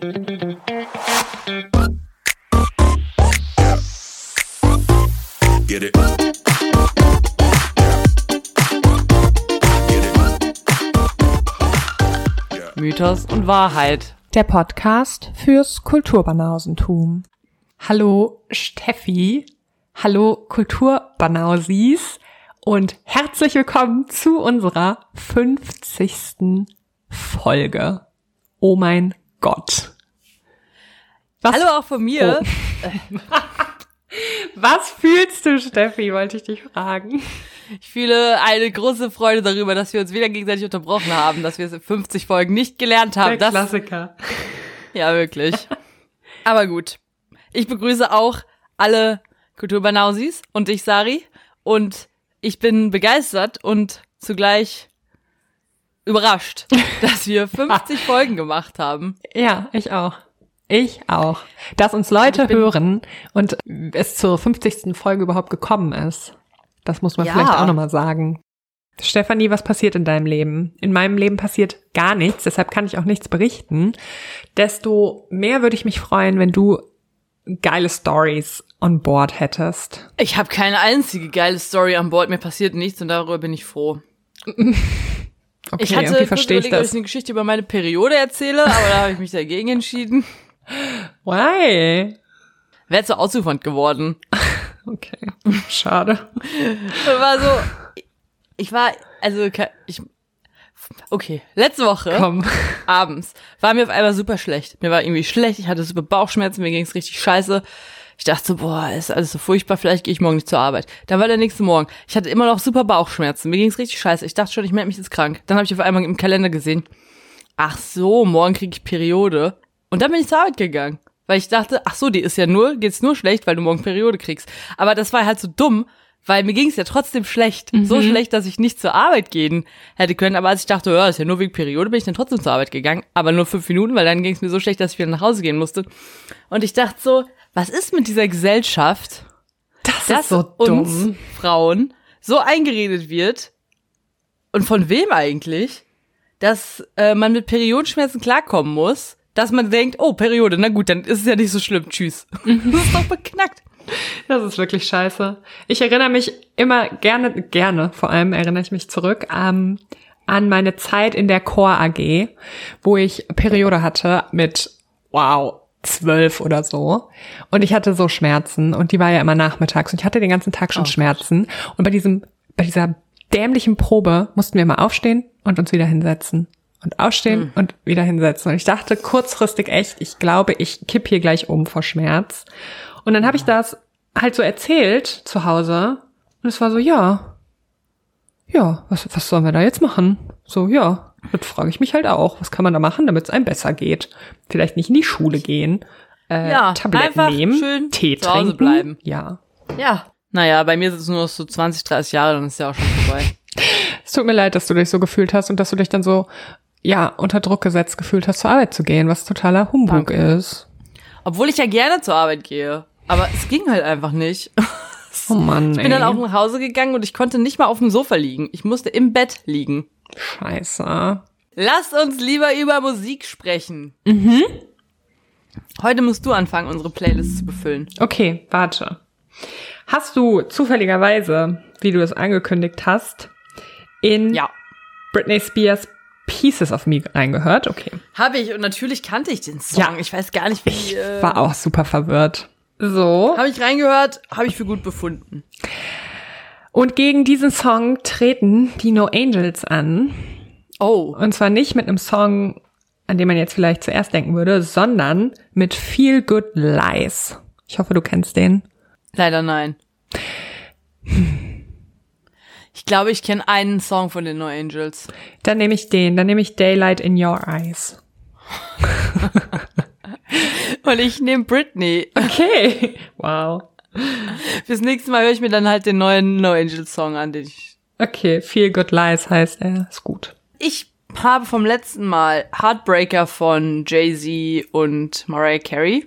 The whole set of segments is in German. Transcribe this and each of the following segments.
Get it. Mythos und Wahrheit. Der Podcast fürs Kulturbanausentum. Hallo Steffi, hallo Kulturbanausis und herzlich willkommen zu unserer 50. Folge. Oh mein Gott. Was, Hallo auch von mir. Oh. was fühlst du, Steffi, wollte ich dich fragen. Ich fühle eine große Freude darüber, dass wir uns wieder gegenseitig unterbrochen haben, dass wir es in 50 Folgen nicht gelernt haben. Der Das, Klassiker. ja, wirklich. Aber gut. Ich begrüße auch alle Kulturbanausis und dich, Sari. Und ich bin begeistert und zugleich überrascht, dass wir 50 Folgen gemacht haben. Ja, ich auch. Ich auch. Dass uns Leute bin- hören und es zur 50. Folge überhaupt gekommen ist. Das muss man Ja. vielleicht auch nochmal sagen. Stefanie, was passiert in deinem Leben? In meinem Leben passiert gar nichts, deshalb kann ich auch nichts berichten. Desto mehr würde ich mich freuen, wenn du geile Stories on board hättest. Ich habe keine einzige geile Story an Bord. Mir passiert nichts und darüber bin ich froh. Okay, Ich hatte okay, verstehe ich überlegt, ob das. ich eine Geschichte über meine Periode erzähle, aber da habe ich mich dagegen entschieden. Why? Wäre zu ausufernd geworden. Okay, schade. Das war so, ich war, also, ich, okay, letzte Woche, Komm. abends, war mir auf einmal super schlecht. Mir war irgendwie schlecht, ich hatte super Bauchschmerzen, mir ging's richtig scheiße. Ich dachte so, boah, ist alles so furchtbar, vielleicht gehe ich morgen nicht zur Arbeit. Dann war der nächste Morgen. Ich hatte immer noch super Bauchschmerzen, mir ging's richtig scheiße. Ich dachte schon, ich melde mich jetzt krank. Dann habe ich auf einmal im Kalender gesehen, ach so, morgen kriege ich Periode. Und dann bin ich zur Arbeit gegangen. Weil ich dachte, ach so, die ist ja nur, geht's nur schlecht, weil du morgen Periode kriegst. Aber das war halt so dumm, weil mir ging's ja trotzdem schlecht. So schlecht, dass ich nicht zur Arbeit gehen hätte können. Aber als ich dachte, ja, ist ja nur wegen Periode, bin ich dann trotzdem zur Arbeit gegangen. Aber nur fünf Minuten, weil dann ging's mir so schlecht, dass ich wieder nach Hause gehen musste. Und ich dachte so, was ist mit dieser Gesellschaft, Das, dass so uns dumm. Frauen so eingeredet wird und von wem eigentlich, dass äh, man mit Periodenschmerzen klarkommen muss, dass man denkt, oh, Periode, na gut, dann ist es ja nicht so schlimm, tschüss. das ist doch beknackt. Das ist wirklich scheiße. Ich erinnere mich immer gerne, gerne vor allem erinnere ich mich zurück ähm, an meine Zeit in der Chor AG, wo ich Periode hatte mit, wow, zwölf oder so. Und ich hatte so Schmerzen und die war ja immer nachmittags und ich hatte den ganzen Tag schon Schmerzen. Und bei diesem, bei dieser dämlichen Probe mussten wir mal aufstehen und uns wieder hinsetzen. Und aufstehen und wieder hinsetzen. Und ich dachte kurzfristig echt, ich glaube, ich kipp hier gleich um vor Schmerz. Und dann habe ich das halt so erzählt zu Hause. Und es war so, ja, ja, was, was sollen wir da jetzt machen? So, ja, das frage ich mich halt auch. Was kann man da machen, damit es einem besser geht? Vielleicht nicht in die Schule gehen, äh, Ja, Tabletten nehmen, schön Tee zu Hause trinken. bleiben. Ja. Ja. Naja, bei mir sind es nur so 20, 30 Jahre, dann ist ja auch schon vorbei. Es tut mir leid, dass du dich so gefühlt hast und dass du dich dann so, ja, unter Druck gesetzt gefühlt hast, zur Arbeit zu gehen, was totaler Humbug Danke. ist. Obwohl ich ja gerne zur Arbeit gehe. Aber es ging halt einfach nicht. Oh Mann, Ich bin dann auch nach Hause gegangen und ich konnte nicht mal auf dem Sofa liegen. Ich musste im Bett liegen. Scheiße. Lasst uns lieber über Musik sprechen. Mhm. Heute musst du anfangen, unsere Playlist zu befüllen. Okay, warte. Hast du zufälligerweise, wie du es angekündigt hast, in Ja. Britney Spears Pieces of Me reingehört? Okay. Habe ich und natürlich kannte ich den Song. Ja. Ich weiß gar nicht, wie. Äh, War auch super verwirrt. So. habe ich reingehört, habe ich für gut befunden. Und gegen diesen Song treten die No Angels an. Oh. Und zwar nicht mit einem Song, an den man jetzt vielleicht zuerst denken würde, sondern mit Feel Good Lies. Ich hoffe, du kennst den. Leider nein. Ich glaube, ich kenne einen Song von den No Angels. Dann nehme ich den. Dann nehme ich Daylight in Your Eyes. Und ich nehme Britney. Okay. Wow. Fürs nächste Mal höre ich mir dann halt den neuen No Angels Song an, den ich. Okay, Feel Good Lies heißt er. Ist gut. Ich habe vom letzten Mal Heartbreaker von Jay-Z und Mariah Carey.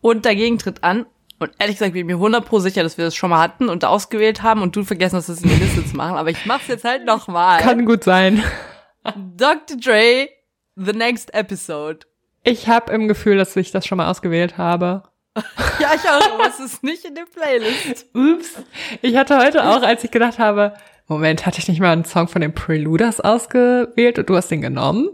Und dagegen tritt an. Und ehrlich gesagt bin ich mir 100 pro sicher, dass wir das schon mal hatten und ausgewählt haben und du vergessen hast, das in die Liste zu machen. Aber ich mach's jetzt halt nochmal. Kann gut sein. Dr. Dre, The Next Episode. Ich habe im Gefühl, dass ich das schon mal ausgewählt habe. Ja, ich auch, aber es ist nicht in der Playlist. Ups. Ich hatte heute auch, als ich gedacht habe, Moment, hatte ich nicht mal einen Song von den Preluders ausgewählt und du hast den genommen?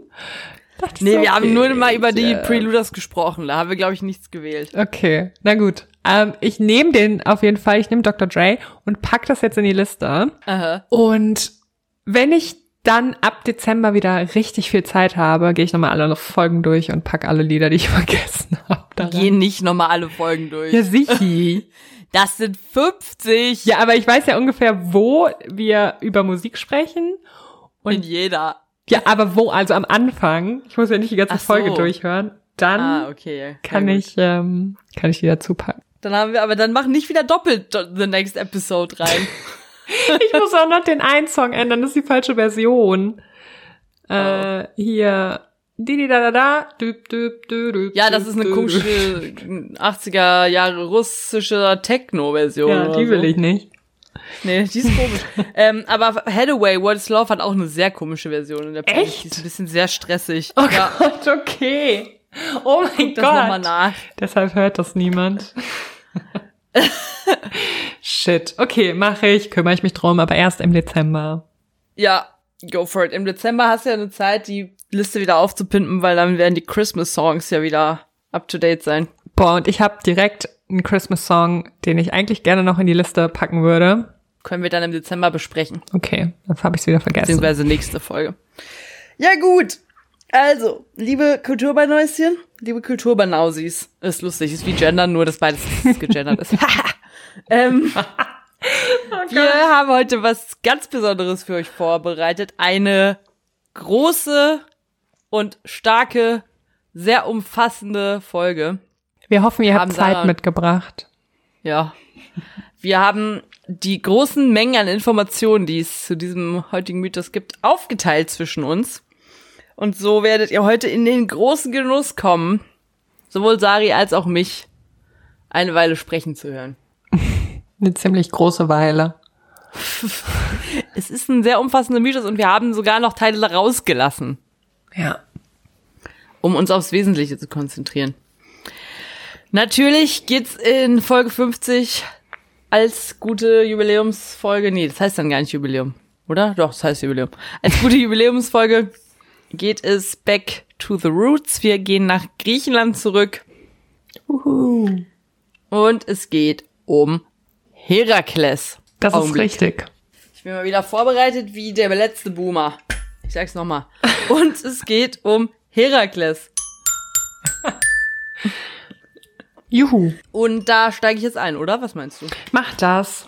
Dachte Nee, so, wir haben okay, nur mal über die. Preluders gesprochen. Da haben wir, glaube ich, nichts gewählt. Okay, na gut. Ähm, ich nehme den auf jeden Fall, ich nehme Dr. Dre und pack das jetzt in die Liste. Aha. Und wenn ich dann ab Dezember wieder richtig viel Zeit habe, gehe ich nochmal alle Folgen durch und pack alle Lieder, die ich vergessen habe. da rein. Gehen nicht nochmal alle Folgen durch. Ja, sicher. Das sind 50. ja, aber ich weiß ja ungefähr, wo wir über Musik sprechen. Und in jeder. Ja, aber wo? Also am Anfang. Ich muss ja nicht die ganze so. Folge durchhören. Dann Ah, okay. kann gut. ich, ähm, kann ich die dazu packen. Dann haben wir, aber dann mach nicht wieder doppelt do- the next episode rein. Ich muss auch noch den einen Song ändern, das ist die falsche Version. Äh, hier. Di da da da. Düb, düb, düb, ja, das ist eine komische düb. 80er Jahre russische Techno-Version. Ja, die so. will ich nicht. Nee, die ist komisch. ähm, aber Hathaway, What is Love hat auch eine sehr komische Version in der Playlist. Echt? Die ist ein bisschen sehr stressig. Oh ja, Gott, okay. Oh mein das nochmal Gott. nach. Deshalb hört das niemand. Shit. Okay, mache ich, kümmere ich mich drum, aber erst im Dezember. Ja, go for it. Im Dezember hast du ja eine Zeit, die Liste wieder aufzupimpen, weil dann werden die Christmas-Songs ja wieder up to date sein. Boah, und ich habe direkt einen Christmas-Song, den ich eigentlich gerne noch in die Liste packen würde. Können wir dann im Dezember besprechen. Okay, dann habe ich es wieder vergessen. Beziehungsweise nächste Folge. Ja, gut. Also, liebe Kulturbanäuschen, liebe Kulturbanausis. Ist lustig, ist wie Gendern, nur dass beides gegendert ist. ähm, wir haben heute was ganz Besonderes für euch vorbereitet. Eine große und starke, sehr umfassende Folge. Wir hoffen, ihr Haben habt Zeit Sarah- mitgebracht. Ja. Wir haben die großen Mengen an Informationen, die es zu diesem heutigen Mythos gibt, aufgeteilt zwischen uns. Und so werdet ihr heute in den großen Genuss kommen, sowohl Sari als auch mich, eine Weile sprechen zu hören. Eine ziemlich große Weile. Es ist ein sehr umfassender Mythos und wir haben sogar noch Teile rausgelassen, Ja. um uns aufs Wesentliche zu konzentrieren. Natürlich geht's in Folge 50 als gute Jubiläumsfolge, nee, das heißt dann gar nicht Jubiläum, oder? Doch, das heißt Jubiläum. Als gute Jubiläumsfolge geht es back to the roots. Wir gehen nach Griechenland zurück Uhu. und es geht um Herakles. Das ist Augenblick. richtig. Ich bin mal wieder vorbereitet wie der letzte Boomer. Ich sag's nochmal. Und es geht um Herakles. Juhu. Und da steige ich jetzt ein, oder? Was meinst du? Mach das.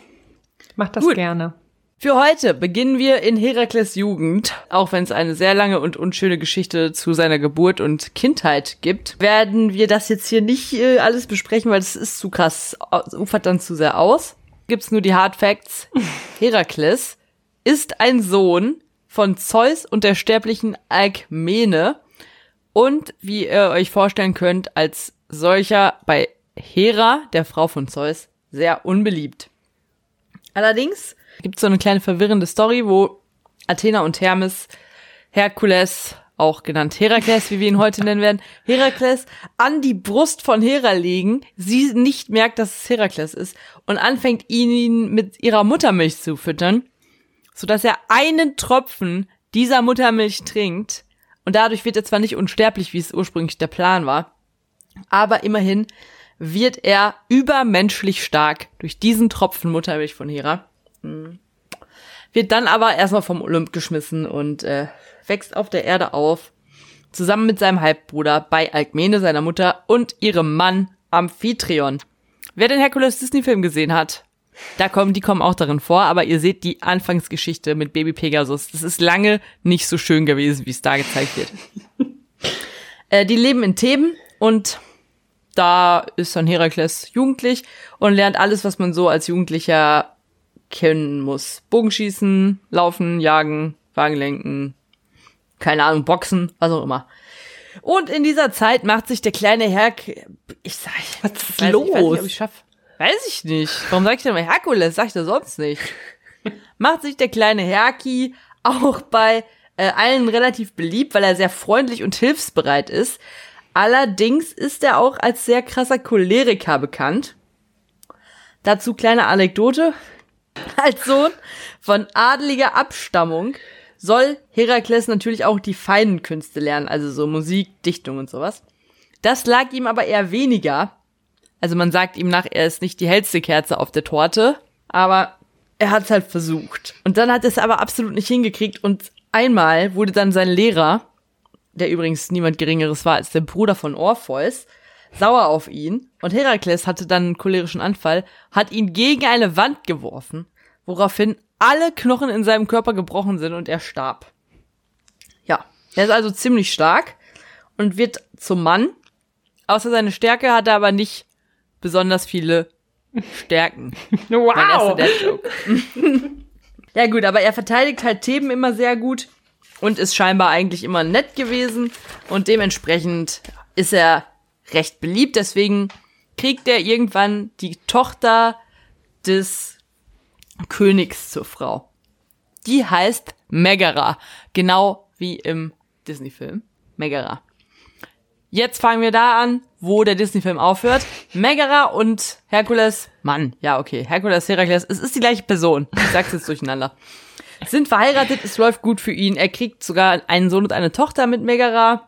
Mach das Gut. gerne. Für heute beginnen wir in Herakles Jugend. Auch wenn es eine sehr lange und unschöne Geschichte zu seiner Geburt und Kindheit gibt, werden wir das jetzt hier nicht äh, alles besprechen, weil das ist zu krass, es ufert dann zu sehr aus. Gibt's nur die Hard Facts. Herakles ist ein Sohn von Zeus und der sterblichen Alkmene und wie ihr euch vorstellen könnt, als solcher bei Hera, der Frau von Zeus, sehr unbeliebt. Allerdings gibt so eine kleine verwirrende Story, wo Athena und Hermes Herkules, auch genannt Herakles, wie wir ihn heute nennen werden, Herakles an die Brust von Hera legen, sie nicht merkt, dass es Herakles ist und anfängt ihn mit ihrer Muttermilch zu füttern, sodass er einen Tropfen dieser Muttermilch trinkt und dadurch wird er zwar nicht unsterblich, wie es ursprünglich der Plan war, aber immerhin wird er übermenschlich stark durch diesen Tropfen Muttermilch von Hera. Hm. Wird dann aber erstmal vom Olymp geschmissen und äh, wächst auf der Erde auf, zusammen mit seinem Halbbruder bei Alkmene, seiner Mutter, und ihrem Mann Amphitryon. Wer den Herkules Disney-Film gesehen hat, da kommen, die kommen auch darin vor, aber ihr seht die Anfangsgeschichte mit Baby Pegasus. Das ist lange nicht so schön gewesen, wie es da gezeigt wird. äh, die leben in Theben und da ist dann Herakles jugendlich und lernt alles, was man so als Jugendlicher kennen muss. Bogenschießen, laufen, jagen, Wagen lenken, keine Ahnung, boxen, was auch immer. Und in dieser Zeit macht sich der kleine Herk, ich sag, Was ist weiß, Ich weiß los? nicht, ob ich schaff. Weiß ich nicht. Warum sag ich denn mal Herkules? Sag ich das sonst nicht. Macht sich der kleine Herki auch bei äh, allen relativ beliebt, weil er sehr freundlich und hilfsbereit ist. Allerdings ist er auch als sehr krasser Choleriker bekannt. Dazu kleine Anekdote. Als Sohn von adeliger Abstammung soll Herakles natürlich auch die feinen Künste lernen, also so Musik, Dichtung und sowas. Das lag ihm aber eher weniger. Also man sagt ihm nach, er ist nicht die hellste Kerze auf der Torte, aber er hat es halt versucht. Und dann hat er es aber absolut nicht hingekriegt und einmal wurde dann sein Lehrer, der übrigens niemand Geringeres war als der Bruder von Orpheus, sauer auf ihn und Herakles hatte dann einen cholerischen Anfall, hat ihn gegen eine Wand geworfen, woraufhin alle Knochen in seinem Körper gebrochen sind und er starb. Ja, er ist also ziemlich stark und wird zum Mann. Außer seine Stärke hat er aber nicht besonders viele Stärken. Wow! ja gut, aber er verteidigt halt Theben immer sehr gut und ist scheinbar eigentlich immer nett gewesen und dementsprechend ist er recht beliebt. Deswegen kriegt er irgendwann die Tochter des Königs zur Frau. Die heißt Megara, genau wie im Disney-Film. Megara. Jetzt fangen wir da an, wo der Disney-Film aufhört. Megara und Herkules, Mann, ja okay, Herkules, Herakles, es ist die gleiche Person. Ich sag's jetzt durcheinander. Sind verheiratet, es läuft gut für ihn. Er kriegt sogar einen Sohn und eine Tochter mit Megara.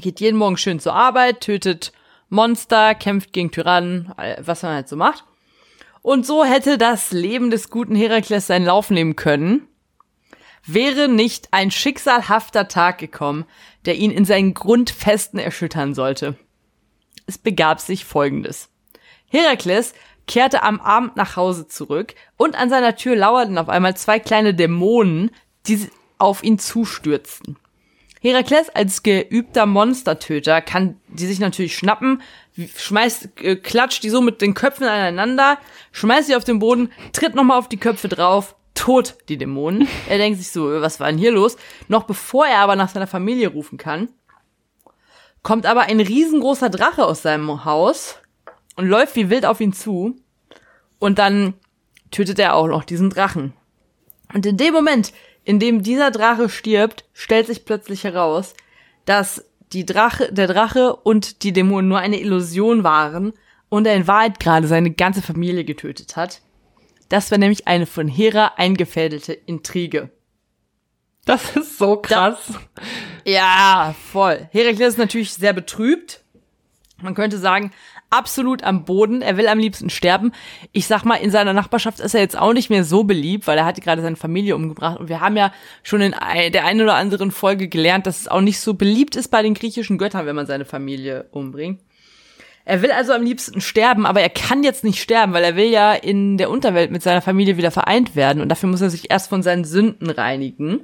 Geht jeden Morgen schön zur Arbeit, tötet Monster, kämpft gegen Tyrannen, was man halt so macht. Und so hätte das Leben des guten Herakles seinen Lauf nehmen können, wäre nicht ein schicksalhafter Tag gekommen, der ihn in seinen Grundfesten erschüttern sollte. Es begab sich folgendes. Herakles kehrte am Abend nach Hause zurück und an seiner Tür lauerten auf einmal zwei kleine Dämonen, die auf ihn zustürzten. Herakles als geübter Monstertöter kann die sich natürlich schnappen, schmeißt, äh, klatscht die so mit den Köpfen aneinander, schmeißt sie auf den Boden, tritt nochmal auf die Köpfe drauf, tot die Dämonen. Er denkt sich so, was war denn hier los? Noch bevor er aber nach seiner Familie rufen kann, kommt aber ein riesengroßer Drache aus seinem Haus und läuft wie wild auf ihn zu. Und dann tötet er auch noch diesen Drachen. Und in dem Moment, in dem dieser Drache stirbt, stellt sich plötzlich heraus, dass die Drache, der Drache und die Dämonen nur eine Illusion waren und er in Wahrheit gerade seine ganze Familie getötet hat. Das war nämlich eine von Hera eingefädelte Intrige. Das ist so krass. Da, ja, voll. Herakles ist natürlich sehr betrübt. Man könnte sagen, absolut am Boden. Er will am liebsten sterben. Ich sag mal, in seiner Nachbarschaft ist er jetzt auch nicht mehr so beliebt, weil er hat gerade seine Familie umgebracht. Und wir haben ja schon in der einen oder anderen Folge gelernt, dass es auch nicht so beliebt ist bei den griechischen Göttern, wenn man seine Familie umbringt. Er will also am liebsten sterben, aber er kann jetzt nicht sterben, weil er will ja in der Unterwelt mit seiner Familie wieder vereint werden. Und dafür muss er sich erst von seinen Sünden reinigen.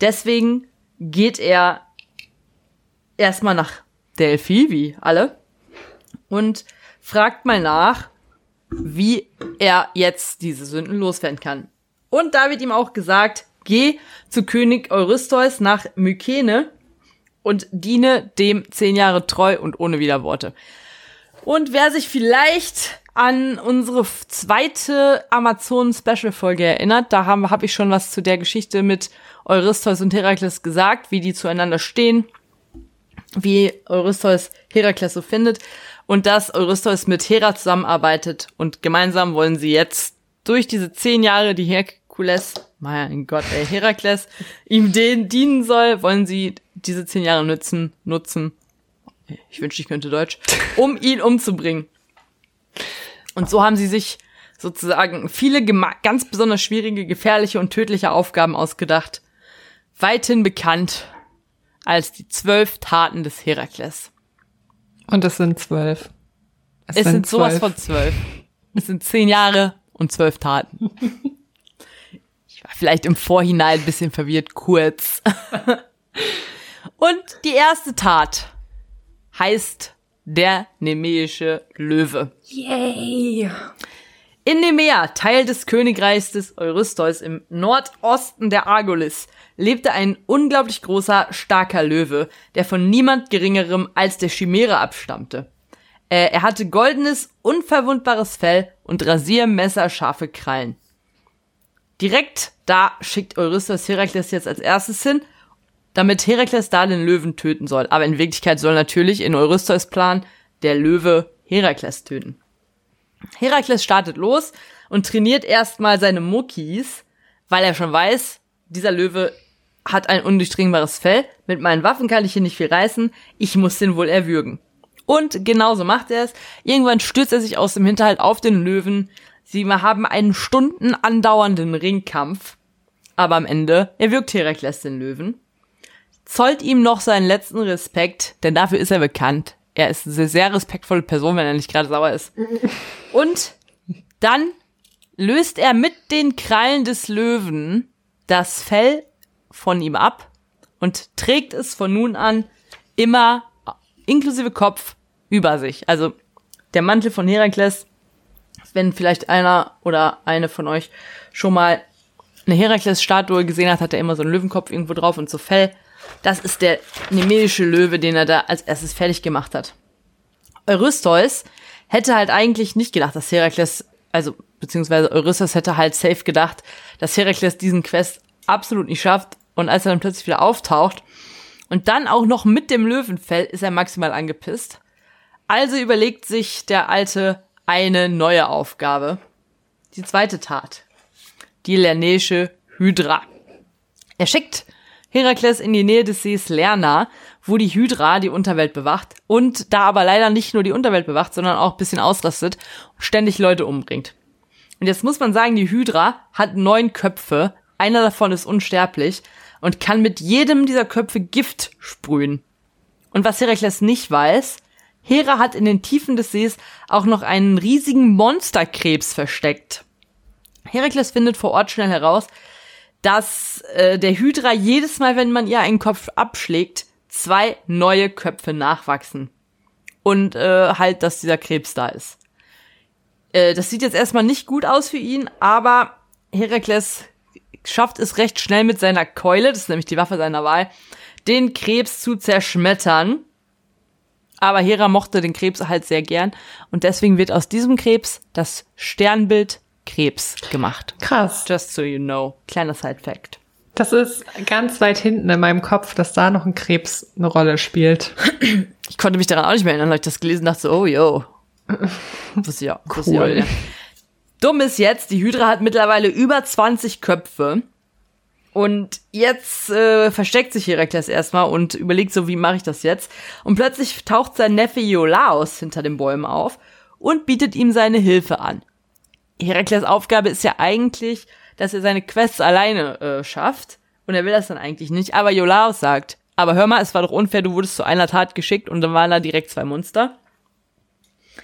Deswegen geht er erstmal nach Delphi, wie alle, und fragt mal nach, wie er jetzt diese Sünden loswerden kann. Und da wird ihm auch gesagt, geh zu König Eurystheus nach Mykene und diene dem zehn Jahre treu und ohne Widerworte. Und wer sich vielleicht an unsere zweite Amazon-Special-Folge erinnert, da habe hab ich schon was zu der Geschichte mit Eurystheus und Herakles gesagt, wie die zueinander stehen, wie Eurystheus Herakles so findet und dass Eurystheus mit Hera zusammenarbeitet und gemeinsam wollen sie jetzt durch diese zehn Jahre, die Herkules, mein Gott, ey, Herakles, ihm den dienen soll, wollen sie diese zehn Jahre nutzen, nutzen, ich wünschte, ich könnte Deutsch, um ihn umzubringen. Und so haben sie sich sozusagen viele ganz besonders schwierige, gefährliche und tödliche Aufgaben ausgedacht, weithin bekannt als die zwölf Taten des Herakles. Und es sind zwölf. Es, es sind, sind sowas von zwölf. Es sind zehn Jahre und zwölf Taten. Ich war vielleicht im Vorhinein ein bisschen verwirrt, kurz. Und die erste Tat heißt der nemeische Löwe. Yay! In Nemea, Teil des Königreichs des Eurystheus im Nordosten der Argolis, lebte ein unglaublich großer, starker Löwe, der von niemand geringerem als der Chimäre abstammte. Äh, er hatte goldenes, unverwundbares Fell und rasiermesserscharfe Krallen. Direkt da schickt Eurystheus Herakles jetzt als erstes hin. damit Herakles da den Löwen töten soll. Aber in Wirklichkeit soll natürlich in Eurystheus Plan der Löwe Herakles töten. Herakles startet los und trainiert erstmal seine Muckis, weil er schon weiß, dieser Löwe hat ein undurchdringbares Fell, mit meinen Waffen kann ich hier nicht viel reißen, ich muss den wohl erwürgen. Und genauso macht er es. Irgendwann stürzt er sich aus dem Hinterhalt auf den Löwen. Sie haben einen Stunden andauernden Ringkampf. Aber am Ende erwürgt Herakles den Löwen. Zollt ihm noch seinen letzten Respekt, denn dafür ist er bekannt. Er ist eine sehr respektvolle Person, wenn er nicht gerade sauer ist. Und dann löst er mit den Krallen des Löwen das Fell von ihm ab und trägt es von nun an immer inklusive Kopf über sich. Also der Mantel von Herakles, wenn vielleicht einer oder eine von euch schon mal eine Herakles-Statue gesehen hat, hat er immer so einen Löwenkopf irgendwo drauf und so Fell. Das ist der nemedische Löwe, den er da als erstes fertig gemacht hat. Eurystheus hätte halt eigentlich nicht gedacht, dass Herakles, also beziehungsweise Eurystheus hätte halt safe gedacht, dass Herakles diesen Quest absolut nicht schafft. Und als er dann plötzlich wieder auftaucht und dann auch noch mit dem Löwenfell, ist er maximal angepisst. Also überlegt sich der Alte eine neue Aufgabe. Die zweite Tat. Die Lernäische Hydra. Er schickt Herakles in die Nähe des Sees Lerna, wo die Hydra die Unterwelt bewacht und da aber leider nicht nur die Unterwelt bewacht, sondern auch bisschen ausrastet und ständig Leute umbringt. Und jetzt muss man sagen, die Hydra hat neun Köpfe, einer davon ist unsterblich und kann mit jedem dieser Köpfe Gift sprühen. Und was Herakles nicht weiß, Hera hat in den Tiefen des Sees auch noch einen riesigen Monsterkrebs versteckt. Herakles findet vor Ort schnell heraus, dass äh, der Hydra jedes Mal, wenn man ihr einen Kopf abschlägt, zwei neue Köpfe nachwachsen. Und äh, halt, dass dieser Krebs da ist. Äh, das sieht jetzt erstmal nicht gut aus für ihn, aber Herakles schafft es recht schnell mit seiner Keule, das ist nämlich die Waffe seiner Wahl, den Krebs zu zerschmettern. Aber Hera mochte den Krebs halt sehr gern und deswegen wird aus diesem Krebs das Sternbild Krebs gemacht. Krass. Just so you know. Kleiner Side Fact. Das ist ganz weit hinten in meinem Kopf, dass da noch ein Krebs eine Rolle spielt. Ich konnte mich daran auch nicht mehr erinnern, weil ich das gelesen dachte, so, oh yo. Wusste ja, wusste Cool. ja. Dumm ist jetzt, die Hydra hat mittlerweile über 20 Köpfe. Und jetzt äh, versteckt sich Herakles erstmal und überlegt so, wie mache ich das jetzt? Und plötzlich taucht sein Neffe Iolaos hinter den Bäumen auf und bietet ihm seine Hilfe an. Herakles Aufgabe ist ja eigentlich, dass er seine Quests alleine äh, schafft. Und er will das dann eigentlich nicht. Aber Iolaos sagt, aber hör mal, es war doch unfair, du wurdest zu einer Tat geschickt und dann waren da direkt zwei Monster.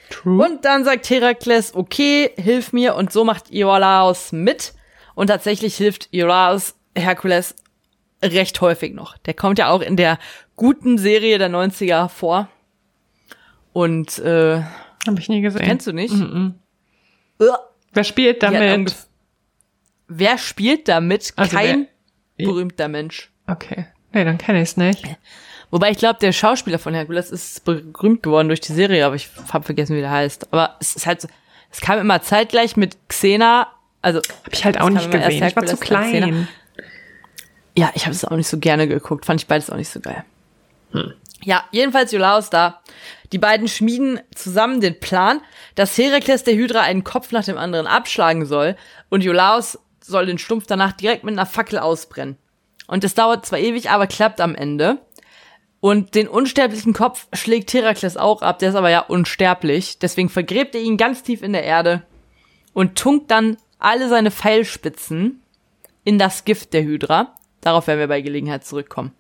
True. Und dann sagt Herakles, okay, hilf mir. Und so macht Iolaos mit. Und tatsächlich hilft Iolaos Herkules recht häufig noch. Der kommt ja auch in der guten Serie der 90er vor. Und äh, Habe ich nie gesehen. kennst du nicht? Mhm. Äh, Wer spielt damit? Wer spielt damit? Also Kein wer- berühmter Mensch. Okay. Nee, dann kenne ich es nicht. Wobei ich glaube, der Schauspieler von Herkules ist berühmt geworden durch die Serie, aber ich habe vergessen, wie der heißt. Aber es ist halt so, es kam immer zeitgleich mit Xena, also Habe ich halt auch nicht gesehen. Ich war zu klein. Ja, ich habe es auch nicht so gerne geguckt. Fand ich beides auch nicht so geil. Ja, jedenfalls Iolaus da. Die beiden schmieden zusammen den Plan, dass Herakles der Hydra einen Kopf nach dem anderen abschlagen soll und Iolaus soll den Stumpf danach direkt mit einer Fackel ausbrennen. Und es dauert zwar ewig, aber klappt am Ende. Und den unsterblichen Kopf schlägt Herakles auch ab, der ist aber ja unsterblich. Deswegen vergräbt er ihn ganz tief in der Erde und tunkt dann alle seine Pfeilspitzen in das Gift der Hydra. Darauf werden wir bei Gelegenheit zurückkommen.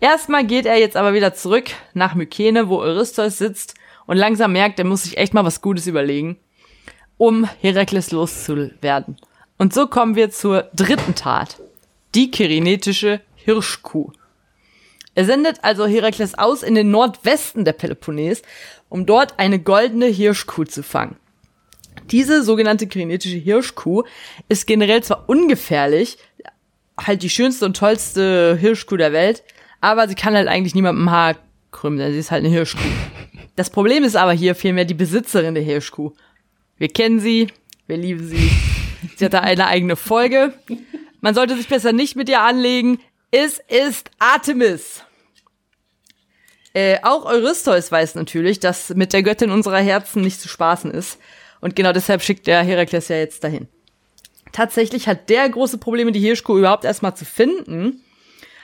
Erstmal geht er jetzt aber wieder zurück nach Mykene, wo Eurystheus sitzt und langsam merkt, er muss sich echt mal was Gutes überlegen, um Herakles loszuwerden. Und so kommen wir zur dritten Tat. Die kyrenetische Hirschkuh. Er sendet also Herakles aus in den Nordwesten der Peloponnes, um dort eine goldene Hirschkuh zu fangen. Diese sogenannte kyrenetische Hirschkuh ist generell zwar ungefährlich, halt die schönste und tollste Hirschkuh der Welt, aber sie kann halt eigentlich niemandem Haar krümmen, denn sie ist halt eine Hirschkuh. Das Problem ist aber hier vielmehr die Besitzerin der Hirschkuh. Wir kennen sie, wir lieben sie. Sie hat da eine eigene Folge. Man sollte sich besser nicht mit ihr anlegen. Es ist Artemis. Äh, auch Eurystheus weiß natürlich, dass mit der Göttin unserer Herzen nicht zu spaßen ist. Und genau deshalb schickt der Herakles ja jetzt dahin. Tatsächlich hat der große Probleme, die Hirschkuh überhaupt erstmal zu finden.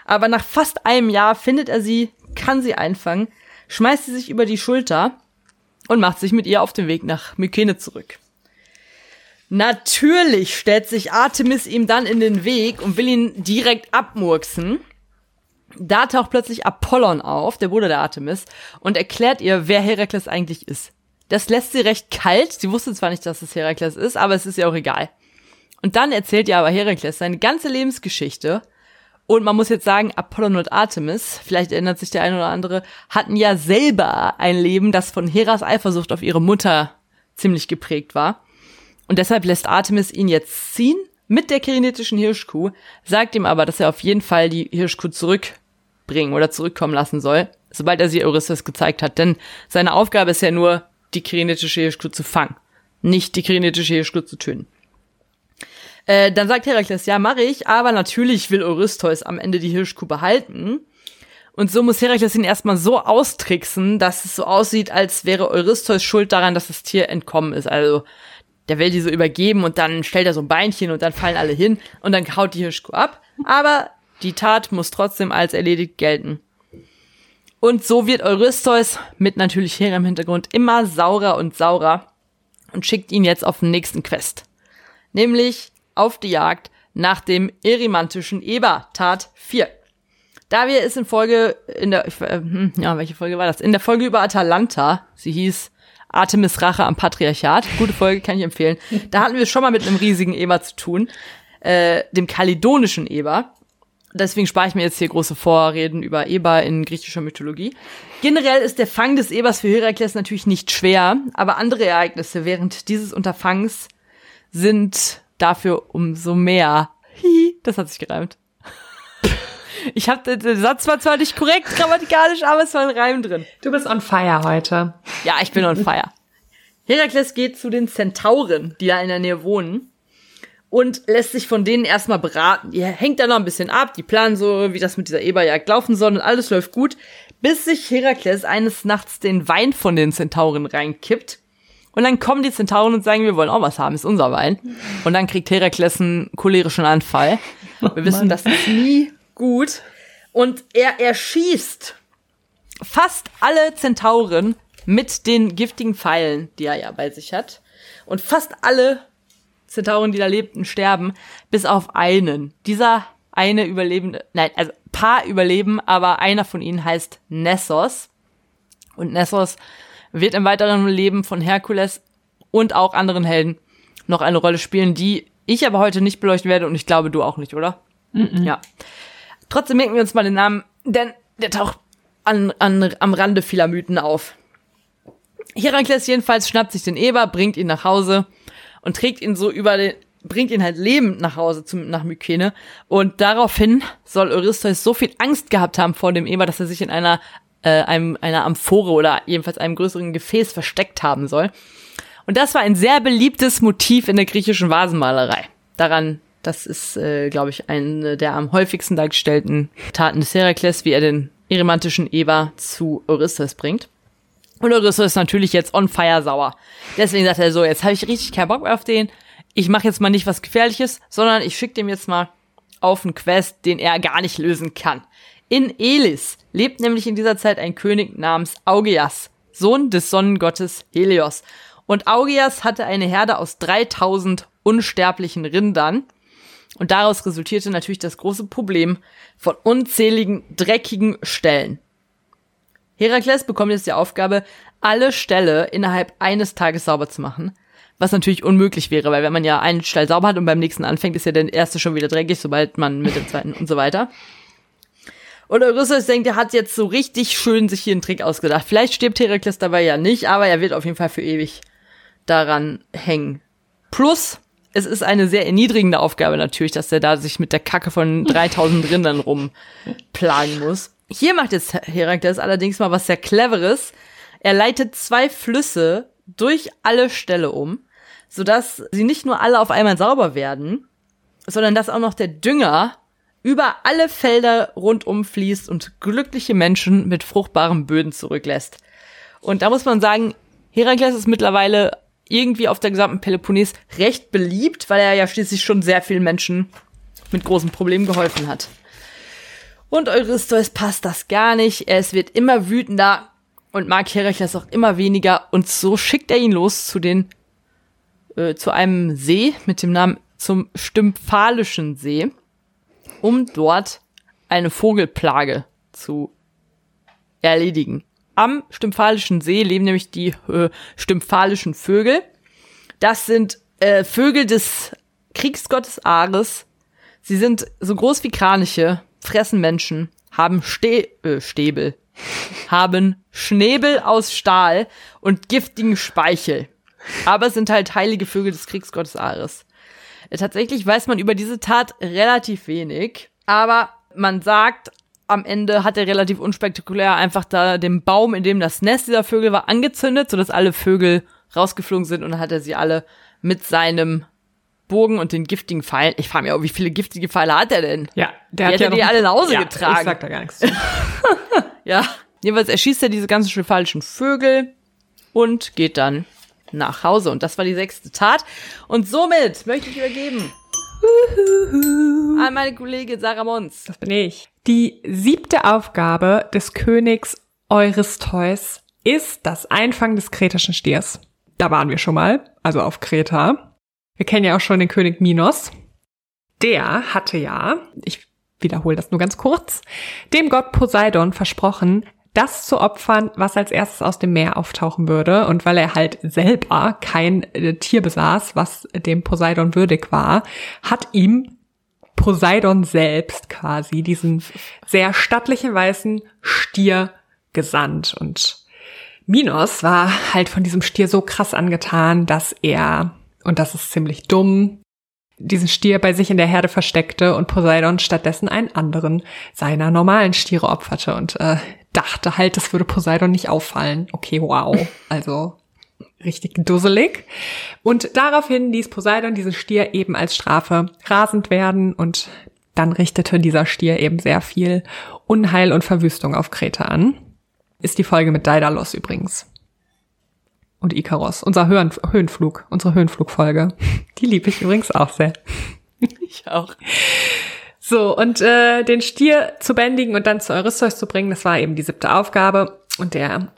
Aber nach fast einem Jahr findet er sie, kann sie einfangen, schmeißt sie sich über die Schulter und macht sich mit ihr auf den Weg nach Mykene zurück. Natürlich stellt sich Artemis ihm dann in den Weg und will ihn direkt abmurksen. Da taucht plötzlich Apollon auf, der Bruder der Artemis, und erklärt ihr, wer Herakles eigentlich ist. Das lässt sie recht kalt. Sie wusste zwar nicht, dass es Herakles ist, aber es ist ihr auch egal. Und dann erzählt ihr aber Herakles seine ganze Lebensgeschichte. Und man muss jetzt sagen, Apollon und Artemis, vielleicht erinnert sich der eine oder andere, hatten ja selber ein Leben, das von Heras Eifersucht auf ihre Mutter ziemlich geprägt war. Und deshalb lässt Artemis ihn jetzt ziehen mit der kirinetischen Hirschkuh, sagt ihm aber, dass er auf jeden Fall die Hirschkuh zurück bringen oder zurückkommen lassen soll, sobald er sie Eurystheus gezeigt hat. Denn seine Aufgabe ist ja nur, die krinetische Hirschkuh zu fangen, nicht die krinetische Hirschkuh zu töten. Äh, dann sagt Herakles, ja, mache ich, aber natürlich will Eurystheus am Ende die Hirschkuh behalten. Und so muss Herakles ihn erstmal so austricksen, dass es so aussieht, als wäre Eurystheus schuld daran, dass das Tier entkommen ist. Also der will die so übergeben und dann stellt er so ein Beinchen und dann fallen alle hin und dann haut die Hirschkuh ab. Aber die Tat muss trotzdem als erledigt gelten. Und so wird Eurystheus mit natürlich Hera im Hintergrund immer saurer und saurer und schickt ihn jetzt auf den nächsten Quest. Nämlich auf die Jagd nach dem erymantischen Eber, Tat 4. Da wir es in Folge, in der, äh, hm, ja, welche Folge war das? In der Folge über Atalanta, sie hieß Artemis Rache am Patriarchat, gute Folge, kann ich empfehlen. Da hatten wir schon mal mit einem riesigen Eber zu tun, äh, dem kaledonischen Eber deswegen spare ich mir jetzt hier große Vorreden über Eber in griechischer Mythologie. Generell ist der Fang des Ebers für Herakles natürlich nicht schwer, aber andere Ereignisse während dieses Unterfangs sind dafür umso mehr. Hihi, das hat sich gereimt. Ich habe der Satz war zwar nicht korrekt grammatikalisch, aber es war ein Reim drin. Du bist on fire heute. Ja, ich bin on fire. Herakles geht zu den Zentauren, die da in der Nähe wohnen und lässt sich von denen erstmal beraten. Die hängt da noch ein bisschen ab, die planen so, wie das mit dieser Eberjagd laufen soll und alles läuft gut, bis sich Herakles eines Nachts den Wein von den Zentauren reinkippt. Und dann kommen die Zentauren und sagen, wir wollen auch was haben, ist unser Wein. Und dann kriegt Herakles einen cholerischen Anfall. Wir oh wissen, das ist nie gut. Und er erschießt fast alle Zentauren mit den giftigen Pfeilen, die er ja bei sich hat. Und fast alle Zentauren, die da lebten, sterben, bis auf einen. Dieser eine Überlebende, nein, also paar überleben, aber einer von ihnen heißt Nessos. Und Nessos wird im weiteren Leben von Herkules und auch anderen Helden noch eine Rolle spielen, die ich aber heute nicht beleuchten werde und ich glaube du auch nicht, oder? -mm. Ja. Trotzdem merken wir uns mal den Namen, denn der taucht an, an, am Rande vieler Mythen auf. Herakles jedenfalls schnappt sich den Eber, bringt ihn nach Hause und trägt ihn so über den, bringt ihn halt lebend nach Hause zum, nach Mykene. Und daraufhin soll Eurystheus so viel Angst gehabt haben vor dem Eber, dass er sich in einer, äh, einem, einer Amphore oder jedenfalls einem größeren Gefäß versteckt haben soll. Und das war ein sehr beliebtes Motiv in der griechischen Vasenmalerei. Daran, das ist, äh, glaube ich, eine der am häufigsten dargestellten Taten des Herakles, wie er den eremantischen Eber zu Eurystheus bringt. Und Eurystheus ist natürlich jetzt on fire sauer. Deswegen sagt er so, jetzt habe ich richtig keinen Bock mehr auf den. Ich mache jetzt mal nicht was Gefährliches, sondern ich schicke dem jetzt mal auf einen Quest, den er gar nicht lösen kann. In Elis lebt nämlich in dieser Zeit ein König namens Augeas, Sohn des Sonnengottes Helios. Und Augeas hatte eine Herde aus 3000 unsterblichen Rindern. Und daraus resultierte natürlich das große Problem von unzähligen dreckigen Stellen. Herakles bekommt jetzt die Aufgabe, alle Ställe innerhalb eines Tages sauber zu machen. Was natürlich unmöglich wäre, weil wenn man ja einen Stall sauber hat und beim nächsten anfängt, ist ja der erste schon wieder dreckig, sobald man mit dem zweiten und so weiter. Und Eurystheus denkt, er hat jetzt so richtig schön sich hier einen Trick ausgedacht. Vielleicht stirbt Herakles dabei ja nicht, aber er wird auf jeden Fall für ewig daran hängen. Plus, es ist eine sehr erniedrigende Aufgabe natürlich, dass er da sich mit der Kacke von 3000 Rindern rumplagen muss. Hier macht jetzt Herakles allerdings mal was sehr Cleveres. Er leitet zwei Flüsse durch alle Ställe um, sodass sie nicht nur alle auf einmal sauber werden, sondern dass auch noch der Dünger über alle Felder rundum fließt und glückliche Menschen mit fruchtbaren Böden zurücklässt. Und da muss man sagen, Herakles ist mittlerweile irgendwie auf der gesamten Peloponnes recht beliebt, weil er ja schließlich schon sehr vielen Menschen mit großen Problemen geholfen hat. Und Eurystheus passt das gar nicht. Es wird immer wütender und mag Herakles auch immer weniger. Und so schickt er ihn los zu den, äh, zu einem See mit dem Namen zum Stymphalischen See, um dort eine Vogelplage zu erledigen. Am Stymphalischen See leben nämlich die äh, stymphalischen Vögel. Das sind äh, Vögel des Kriegsgottes Ares. Sie sind so groß wie Kraniche, fressen Menschen, haben Ste äh, Stäbel, haben Schnäbel aus Stahl und giftigen Speichel. Aber sind halt heilige Vögel des Kriegsgottes Ares. Tatsächlich weiß man über diese Tat relativ wenig, aber man sagt, am Ende hat er relativ unspektakulär einfach da den Baum, in dem das Nest dieser Vögel war, angezündet, sodass alle Vögel rausgeflogen sind und dann hat er sie alle mit seinem Bogen und den giftigen Pfeilen. Ich frage mich auch, wie viele giftige Pfeile hat er denn? Ja, der die hat, hat ja die alle nach Hause ja, getragen. Ich sag da gar nichts ja, jedenfalls erschießt er diese ganzen schwefalischen Vögel und geht dann nach Hause. Und das war die sechste Tat. Und somit möchte ich übergeben an meine Kollegin Sarah Mons. Das bin ich. Die siebte Aufgabe des Königs Eurystheus ist das Einfangen des kretischen Stiers. Da waren wir schon mal, also auf Kreta. Wir kennen ja auch schon den König Minos. Der hatte ja, ich wiederhole das nur ganz kurz, dem Gott Poseidon versprochen, das zu opfern, was als erstes aus dem Meer auftauchen würde. Und weil er halt selber kein äh, Tier besaß, was dem Poseidon würdig war, hat ihm Poseidon selbst quasi diesen sehr stattlichen weißen Stier gesandt. Und Minos war halt von diesem Stier so krass angetan, dass er und das ist ziemlich dumm, diesen Stier bei sich in der Herde versteckte und Poseidon stattdessen einen anderen seiner normalen Stiere opferte und äh, dachte halt, das würde Poseidon nicht auffallen. Okay, wow. Also richtig dusselig. Und daraufhin ließ Poseidon diesen Stier eben als Strafe rasend werden und dann richtete dieser Stier eben sehr viel Unheil und Verwüstung auf Kreta an. Ist die Folge mit Daedalus übrigens und Icaros. Unser Höhen Höhenflug, unsere Höhenflugfolge. Die liebe ich übrigens auch sehr. Ich auch. So, und äh, den Stier zu bändigen und dann zu Eurystheus zu bringen, das war eben die siebte Aufgabe. Und der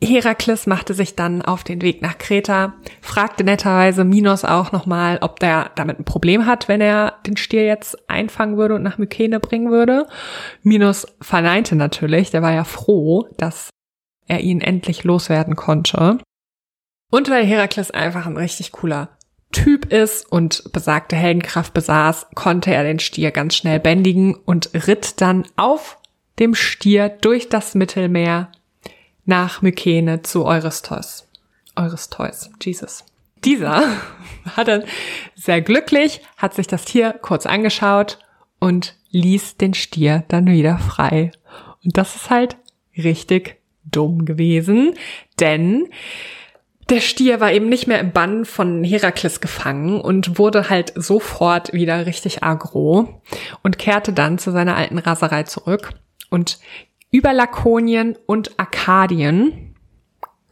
Herakles machte sich dann auf den Weg nach Kreta, fragte netterweise Minos auch nochmal, ob der damit ein Problem hat, wenn er den Stier jetzt einfangen würde und nach Mykene bringen würde. Minos verneinte natürlich, der war ja froh, dass er ihn endlich loswerden konnte. Und weil Herakles einfach ein richtig cooler Typ ist und besagte Heldenkraft besaß, konnte er den Stier ganz schnell bändigen und ritt dann auf dem Stier durch das Mittelmeer nach Mykene zu Eurystheus. Eurystheus, Jesus. Dieser war dann sehr glücklich, hat sich das Tier kurz angeschaut und ließ den Stier dann wieder frei. Und das ist halt richtig dumm gewesen, denn der Stier war eben nicht mehr im Bann von Herakles gefangen und wurde halt sofort wieder richtig agro und kehrte dann zu seiner alten Raserei zurück. Und über Lakonien und Arkadien,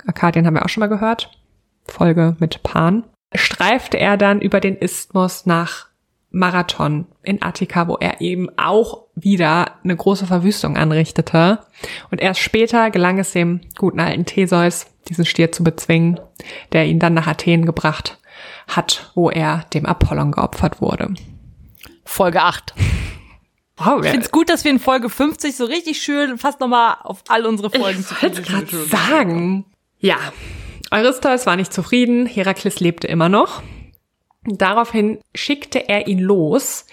Arkadien haben wir auch schon mal gehört, Folge mit Pan, streifte er dann über den Isthmus nach Marathon in Attika, wo er eben auch wieder eine große Verwüstung anrichtete. Und erst später gelang es dem guten alten Theseus, diesen Stier zu bezwingen, der ihn dann nach Athen gebracht hat, wo er dem Apollon geopfert wurde. Folge 8. Wow, ich finde es gut, dass wir in Folge 50 so richtig schön fast nochmal auf all unsere Folgen ich zu gerade sagen. Ja, Eurystheus war nicht zufrieden, Herakles lebte immer noch. Daraufhin schickte er ihn los,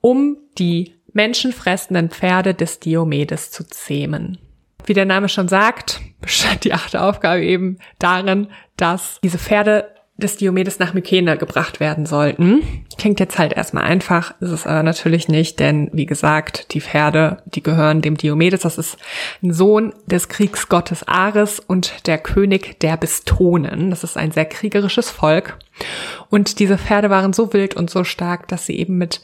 um die menschenfressenden Pferde des Diomedes zu zähmen. Wie der Name schon sagt, bestand die achte Aufgabe eben darin, dass diese Pferde des Diomedes nach Mykene gebracht werden sollten. Klingt jetzt halt erstmal einfach, ist es aber natürlich nicht, denn wie gesagt, die Pferde, die gehören dem Diomedes, das ist ein Sohn des Kriegsgottes Ares und der König der Bistonen. Das ist ein sehr kriegerisches Volk. Und diese Pferde waren so wild und so stark, dass sie eben mit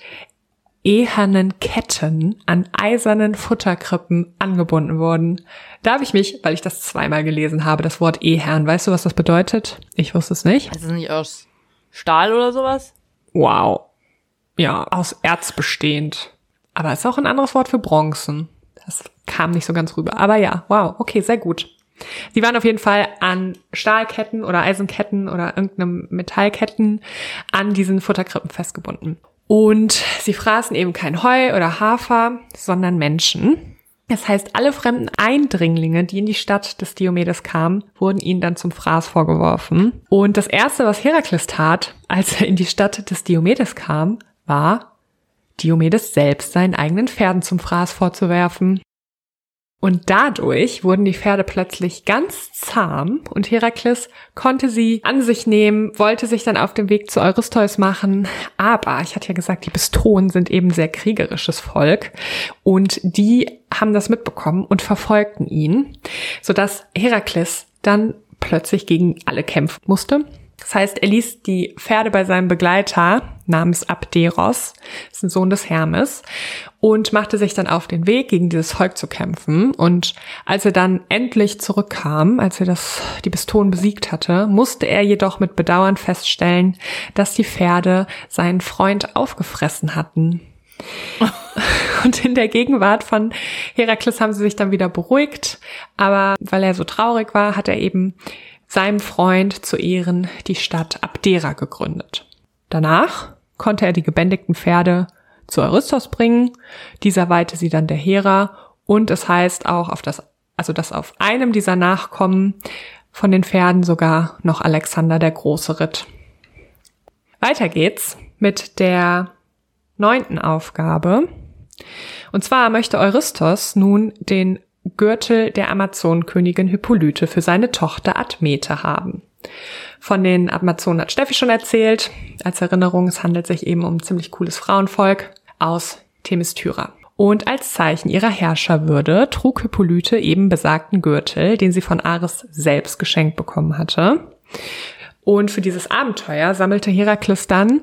ehernen Ketten an eisernen Futterkrippen angebunden wurden. Da habe ich mich, weil ich das zweimal gelesen habe, das Wort Ehern. Weißt du, was das bedeutet? Ich wusste es nicht. Ist es nicht aus Stahl oder sowas? Wow. Ja, aus Erz bestehend. Aber ist auch ein anderes Wort für Bronzen. Das kam nicht so ganz rüber. Aber ja, wow, okay, sehr gut. Sie waren auf jeden Fall an Stahlketten oder Eisenketten oder irgendeinem Metallketten an diesen Futterkrippen festgebunden. Und sie fraßen eben kein Heu oder Hafer, sondern Menschen. Das heißt, alle fremden Eindringlinge, die in die Stadt des Diomedes kamen, wurden ihnen dann zum Fraß vorgeworfen. Und das erste, was Herakles tat, als er in die Stadt des Diomedes kam, war, Diomedes selbst seinen eigenen Pferden zum Fraß vorzuwerfen. Und dadurch wurden die Pferde plötzlich ganz zahm und Herakles konnte sie an sich nehmen, wollte sich dann auf den Weg zu Eurystheus machen. Aber ich hatte ja gesagt, die Pistonen sind eben sehr kriegerisches Volk und die haben das mitbekommen und verfolgten ihn, sodass Herakles dann plötzlich gegen alle kämpfen musste das heißt, er ließ die Pferde bei seinem Begleiter namens Abderos, ist ein Sohn des Hermes, und machte sich dann auf den Weg, gegen dieses Volk zu kämpfen. Und als er dann endlich zurückkam, als er das, die Pistolen besiegt hatte, musste er jedoch mit Bedauern feststellen, dass die Pferde seinen Freund aufgefressen hatten. Und in der Gegenwart von Herakles haben sie sich dann wieder beruhigt, aber weil er so traurig war, hat er eben seinem Freund zu Ehren die Stadt Abdera gegründet. Danach konnte er die gebändigten Pferde zu Eurysthos bringen. Dieser weihte sie dann der Hera und es heißt auch auf das, also dass auf einem dieser Nachkommen von den Pferden sogar noch Alexander der Große ritt. Weiter geht's mit der neunten Aufgabe. Und zwar möchte Eurysthos nun den Gürtel der Amazonenkönigin Hippolyte für seine Tochter Admete haben. Von den Amazonen hat Steffi schon erzählt. Als Erinnerung, es handelt sich eben um ein ziemlich cooles Frauenvolk aus Themistyra. Und als Zeichen ihrer Herrscherwürde trug Hippolyte eben besagten Gürtel, den sie von Ares selbst geschenkt bekommen hatte. Und für dieses Abenteuer sammelte Herakles dann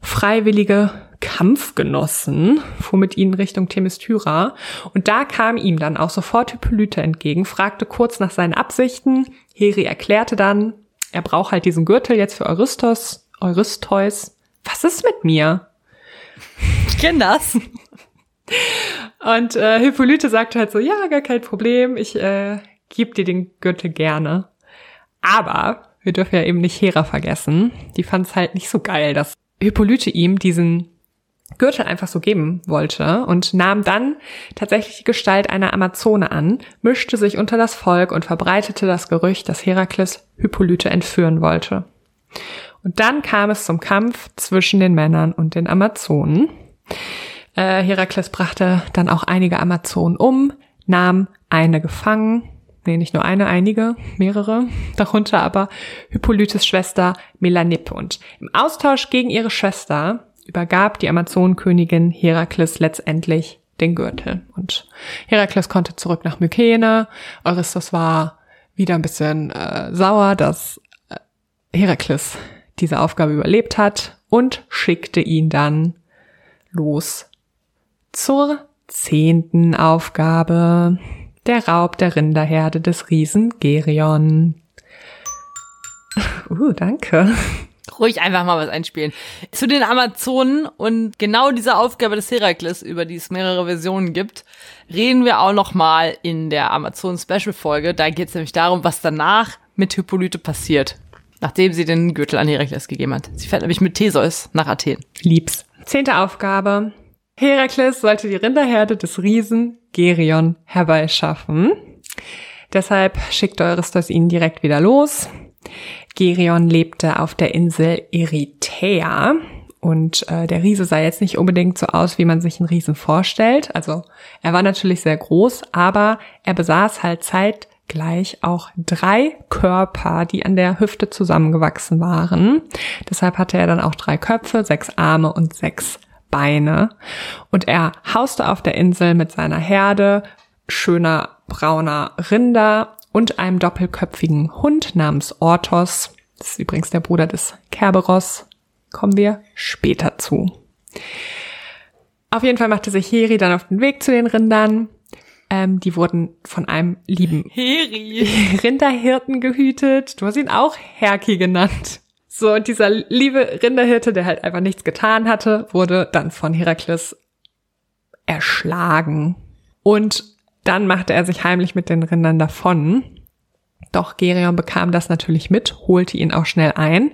freiwillige Kampfgenossen, fuhr mit ihnen Richtung Themistyra. Und da kam ihm dann auch sofort Hippolyte entgegen, fragte kurz nach seinen Absichten. Heri erklärte dann, er braucht halt diesen Gürtel jetzt für Eurysthos, Eurystheus. Was ist mit mir? Ich kenn das. Und äh, Hippolyte sagte halt so, ja, gar kein Problem, ich äh, gebe dir den Gürtel gerne. Aber wir dürfen ja eben nicht Hera vergessen. Die fand es halt nicht so geil, dass Hippolyte ihm diesen Gürtel einfach so geben wollte und nahm dann tatsächlich die Gestalt einer Amazone an, mischte sich unter das Volk und verbreitete das Gerücht, dass Herakles Hippolyte entführen wollte. Und dann kam es zum Kampf zwischen den Männern und den Amazonen. Äh, Herakles brachte dann auch einige Amazonen um, nahm eine gefangen, nee, nicht nur eine, einige, mehrere, darunter aber Hippolytes Schwester Melanippe. Und im Austausch gegen ihre Schwester übergab die Amazonenkönigin Herakles letztendlich den Gürtel. Und Herakles konnte zurück nach Mykene. Eurysthos war wieder ein bisschen äh, sauer, dass äh, Herakles diese Aufgabe überlebt hat und schickte ihn dann los zur zehnten Aufgabe. Der Raub der Rinderherde des Riesen Gerion. Uh, danke ruhig einfach mal was einspielen. Zu den Amazonen und genau dieser Aufgabe des Herakles, über die es mehrere Versionen gibt, reden wir auch noch mal in der Amazonen Special Folge. Da geht es nämlich darum, was danach mit Hippolyte passiert, nachdem sie den Gürtel an Herakles gegeben hat. Sie fährt nämlich mit Theseus nach Athen. Liebs. Zehnte Aufgabe. Herakles sollte die Rinderherde des Riesen Gerion herbeischaffen. Deshalb schickt Eurystheus ihn direkt wieder los. Gerion lebte auf der Insel Erythea und äh, der Riese sah jetzt nicht unbedingt so aus, wie man sich einen Riesen vorstellt. Also er war natürlich sehr groß, aber er besaß halt zeitgleich auch drei Körper, die an der Hüfte zusammengewachsen waren. Deshalb hatte er dann auch drei Köpfe, sechs Arme und sechs Beine. Und er hauste auf der Insel mit seiner Herde schöner brauner Rinder und einem doppelköpfigen Hund namens Orthos. Das ist übrigens der Bruder des Kerberos. Kommen wir später zu. Auf jeden Fall machte sich Heri dann auf den Weg zu den Rindern. Ähm, die wurden von einem lieben Heri. Rinderhirten gehütet. Du hast ihn auch Herki genannt. So, und dieser liebe Rinderhirte, der halt einfach nichts getan hatte, wurde dann von Herakles erschlagen. Und dann machte er sich heimlich mit den Rindern davon. Doch Gerion bekam das natürlich mit, holte ihn auch schnell ein.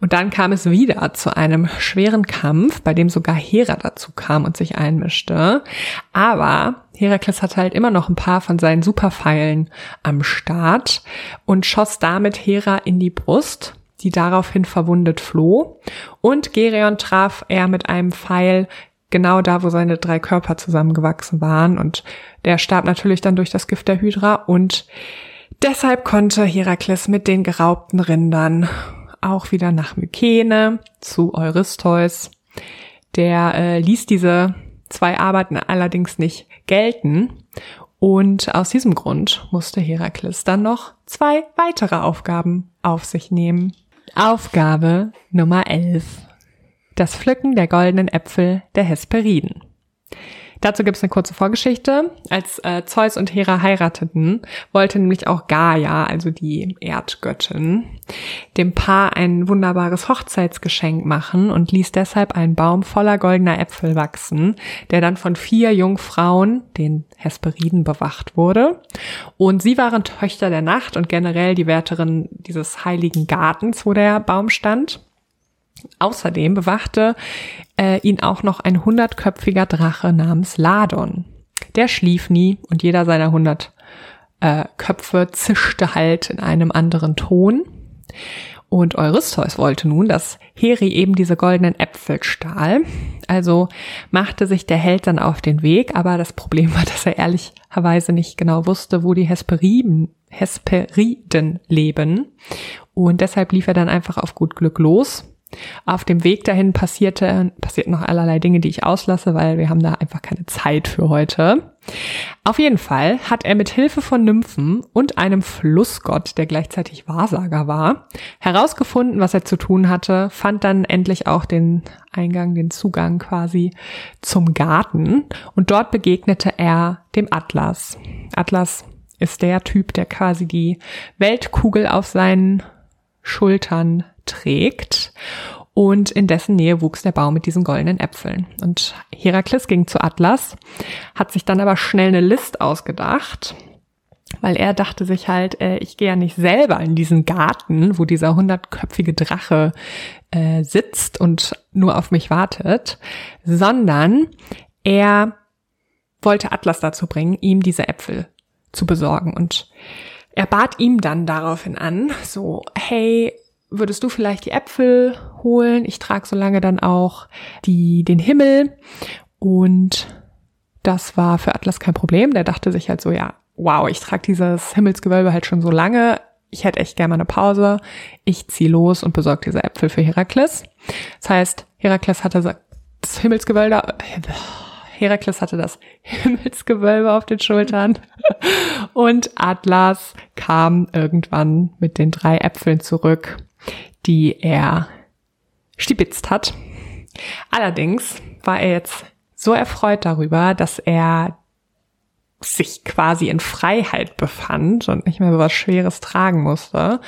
Und dann kam es wieder zu einem schweren Kampf, bei dem sogar Hera dazu kam und sich einmischte. Aber Herakles hatte halt immer noch ein paar von seinen Superpfeilen am Start und schoss damit Hera in die Brust, die daraufhin verwundet floh. Und Gerion traf er mit einem Pfeil genau da, wo seine drei Körper zusammengewachsen waren. Und der starb natürlich dann durch das Gift der Hydra und Deshalb konnte Herakles mit den geraubten Rindern auch wieder nach Mykene zu Eurystheus. Der äh, ließ diese zwei Arbeiten allerdings nicht gelten und aus diesem Grund musste Herakles dann noch zwei weitere Aufgaben auf sich nehmen. Aufgabe Nummer 11. Das Pflücken der goldenen Äpfel der Hesperiden. Dazu gibt es eine kurze Vorgeschichte. Als äh, Zeus und Hera heirateten, wollte nämlich auch Gaia, also die Erdgöttin, dem Paar ein wunderbares Hochzeitsgeschenk machen und ließ deshalb einen Baum voller goldener Äpfel wachsen, der dann von vier Jungfrauen, den Hesperiden, bewacht wurde. Und sie waren Töchter der Nacht und generell die Wärterin dieses heiligen Gartens, wo der Baum stand. Außerdem bewachte äh, ihn auch noch ein hundertköpfiger Drache namens Ladon. Der schlief nie und jeder seiner hundert äh, Köpfe zischte halt in einem anderen Ton. Und Eurystheus wollte nun, dass Heri eben diese goldenen Äpfel stahl. Also machte sich der Held dann auf den Weg, aber das Problem war, dass er ehrlicherweise nicht genau wusste, wo die Hesperiden, Hesperiden leben. Und deshalb lief er dann einfach auf gut Glück los auf dem Weg dahin passierte, passierten noch allerlei Dinge, die ich auslasse, weil wir haben da einfach keine Zeit für heute. Auf jeden Fall hat er mit Hilfe von Nymphen und einem Flussgott, der gleichzeitig Wahrsager war, herausgefunden, was er zu tun hatte, fand dann endlich auch den Eingang, den Zugang quasi zum Garten und dort begegnete er dem Atlas. Atlas ist der Typ, der quasi die Weltkugel auf seinen Schultern trägt. Und in dessen Nähe wuchs der Baum mit diesen goldenen Äpfeln. Und Herakles ging zu Atlas, hat sich dann aber schnell eine List ausgedacht, weil er dachte sich halt, äh, ich gehe ja nicht selber in diesen Garten, wo dieser hundertköpfige Drache äh, sitzt und nur auf mich wartet, sondern er wollte Atlas dazu bringen, ihm diese Äpfel zu besorgen. Und er bat ihm dann daraufhin an, so, hey, würdest du vielleicht die Äpfel holen? Ich trage so lange dann auch die, den Himmel. Und das war für Atlas kein Problem. Der dachte sich halt so, ja, wow, ich trage dieses Himmelsgewölbe halt schon so lange. Ich hätte echt gerne mal eine Pause. Ich ziehe los und besorge diese Äpfel für Herakles. Das heißt, Herakles hatte das Himmelsgewölbe, Herakles hatte das Himmelsgewölbe auf den Schultern und Atlas kam irgendwann mit den drei Äpfeln zurück die er stibitzt hat. Allerdings war er jetzt so erfreut darüber, dass er sich quasi in Freiheit befand und nicht mehr so was Schweres tragen musste,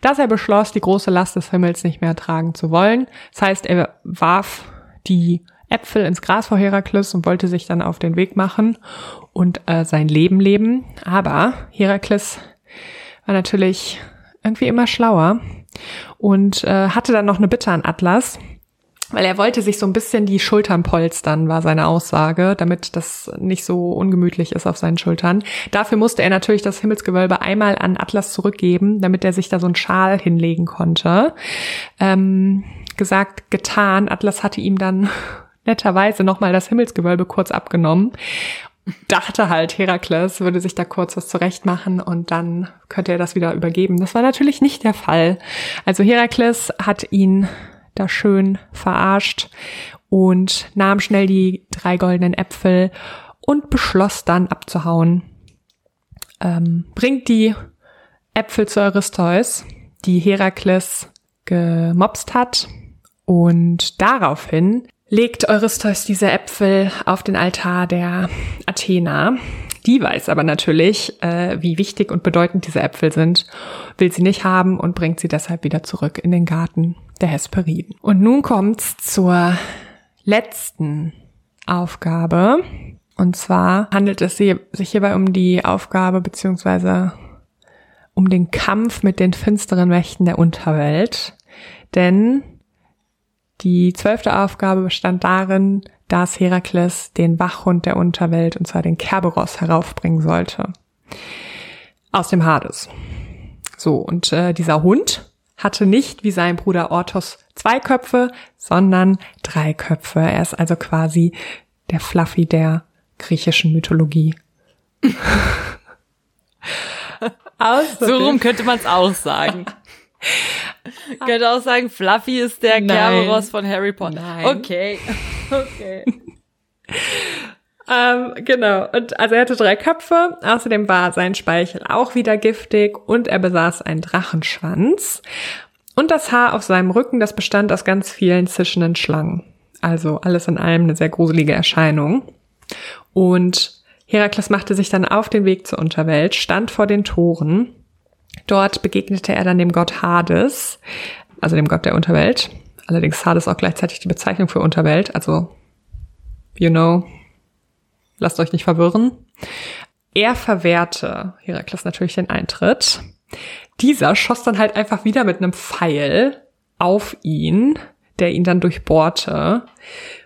dass er beschloss, die große Last des Himmels nicht mehr tragen zu wollen. Das heißt, er warf die Äpfel ins Gras vor Herakles und wollte sich dann auf den Weg machen und äh, sein Leben leben. Aber Herakles war natürlich irgendwie immer schlauer und äh, hatte dann noch eine Bitte an Atlas, weil er wollte sich so ein bisschen die Schultern polstern, war seine Aussage, damit das nicht so ungemütlich ist auf seinen Schultern. Dafür musste er natürlich das Himmelsgewölbe einmal an Atlas zurückgeben, damit er sich da so einen Schal hinlegen konnte. Ähm, gesagt, getan. Atlas hatte ihm dann netterweise nochmal das Himmelsgewölbe kurz abgenommen dachte halt, Herakles würde sich da kurz was zurechtmachen und dann könnte er das wieder übergeben. Das war natürlich nicht der Fall. Also Herakles hat ihn da schön verarscht und nahm schnell die drei goldenen Äpfel und beschloss dann abzuhauen. Ähm, bringt die Äpfel zu Eurystheus, die Herakles gemobst hat und daraufhin legt Eurystheus diese Äpfel auf den Altar der Athena. Die weiß aber natürlich, äh, wie wichtig und bedeutend diese Äpfel sind, will sie nicht haben und bringt sie deshalb wieder zurück in den Garten der Hesperiden. Und nun kommt's zur letzten Aufgabe. Und zwar handelt es sich hierbei um die Aufgabe beziehungsweise um den Kampf mit den finsteren Mächten der Unterwelt. Denn die zwölfte Aufgabe bestand darin, dass Herakles den Wachhund der Unterwelt, und zwar den Kerberos, heraufbringen sollte. Aus dem Hades. So, und äh, dieser Hund hatte nicht wie sein Bruder Orthos zwei Köpfe, sondern drei Köpfe. Er ist also quasi der Fluffy der griechischen Mythologie. so rum könnte man es auch sagen. könnte auch sagen, Fluffy ist der Kerberos von Harry Potter. Nein. Okay. Okay. ähm, genau. Und also er hatte drei Köpfe. Außerdem war sein Speichel auch wieder giftig und er besaß einen Drachenschwanz. Und das Haar auf seinem Rücken, das bestand aus ganz vielen zischenden Schlangen. Also alles in allem eine sehr gruselige Erscheinung. Und Herakles machte sich dann auf den Weg zur Unterwelt, stand vor den Toren. Dort begegnete er dann dem Gott Hades, also dem Gott der Unterwelt. Allerdings Hades auch gleichzeitig die Bezeichnung für Unterwelt, also you know, lasst euch nicht verwirren. Er verwehrte Herakles natürlich den Eintritt. Dieser schoss dann halt einfach wieder mit einem Pfeil auf ihn, der ihn dann durchbohrte,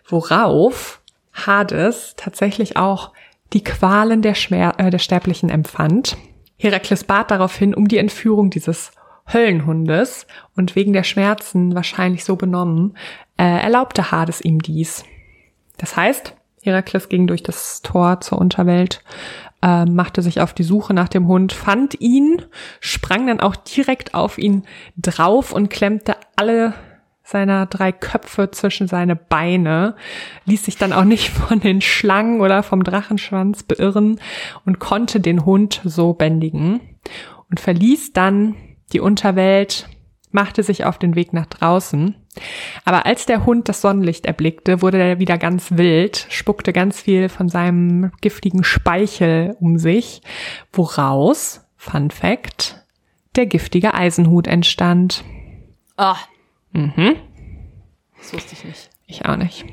worauf Hades tatsächlich auch die Qualen der, Schmer äh, der Sterblichen empfand. Herakles bat daraufhin um die Entführung dieses Höllenhundes und wegen der Schmerzen wahrscheinlich so benommen, äh, erlaubte Hades ihm dies. Das heißt, Herakles ging durch das Tor zur Unterwelt, äh, machte sich auf die Suche nach dem Hund, fand ihn, sprang dann auch direkt auf ihn drauf und klemmte alle seiner drei Köpfe zwischen seine Beine, ließ sich dann auch nicht von den Schlangen oder vom Drachenschwanz beirren und konnte den Hund so bändigen und verließ dann die Unterwelt, machte sich auf den Weg nach draußen. Aber als der Hund das Sonnenlicht erblickte, wurde er wieder ganz wild, spuckte ganz viel von seinem giftigen Speichel um sich, woraus, Fun Fact, der giftige Eisenhut entstand. Ah, Mhm. das wusste ich nicht. Ich auch nicht.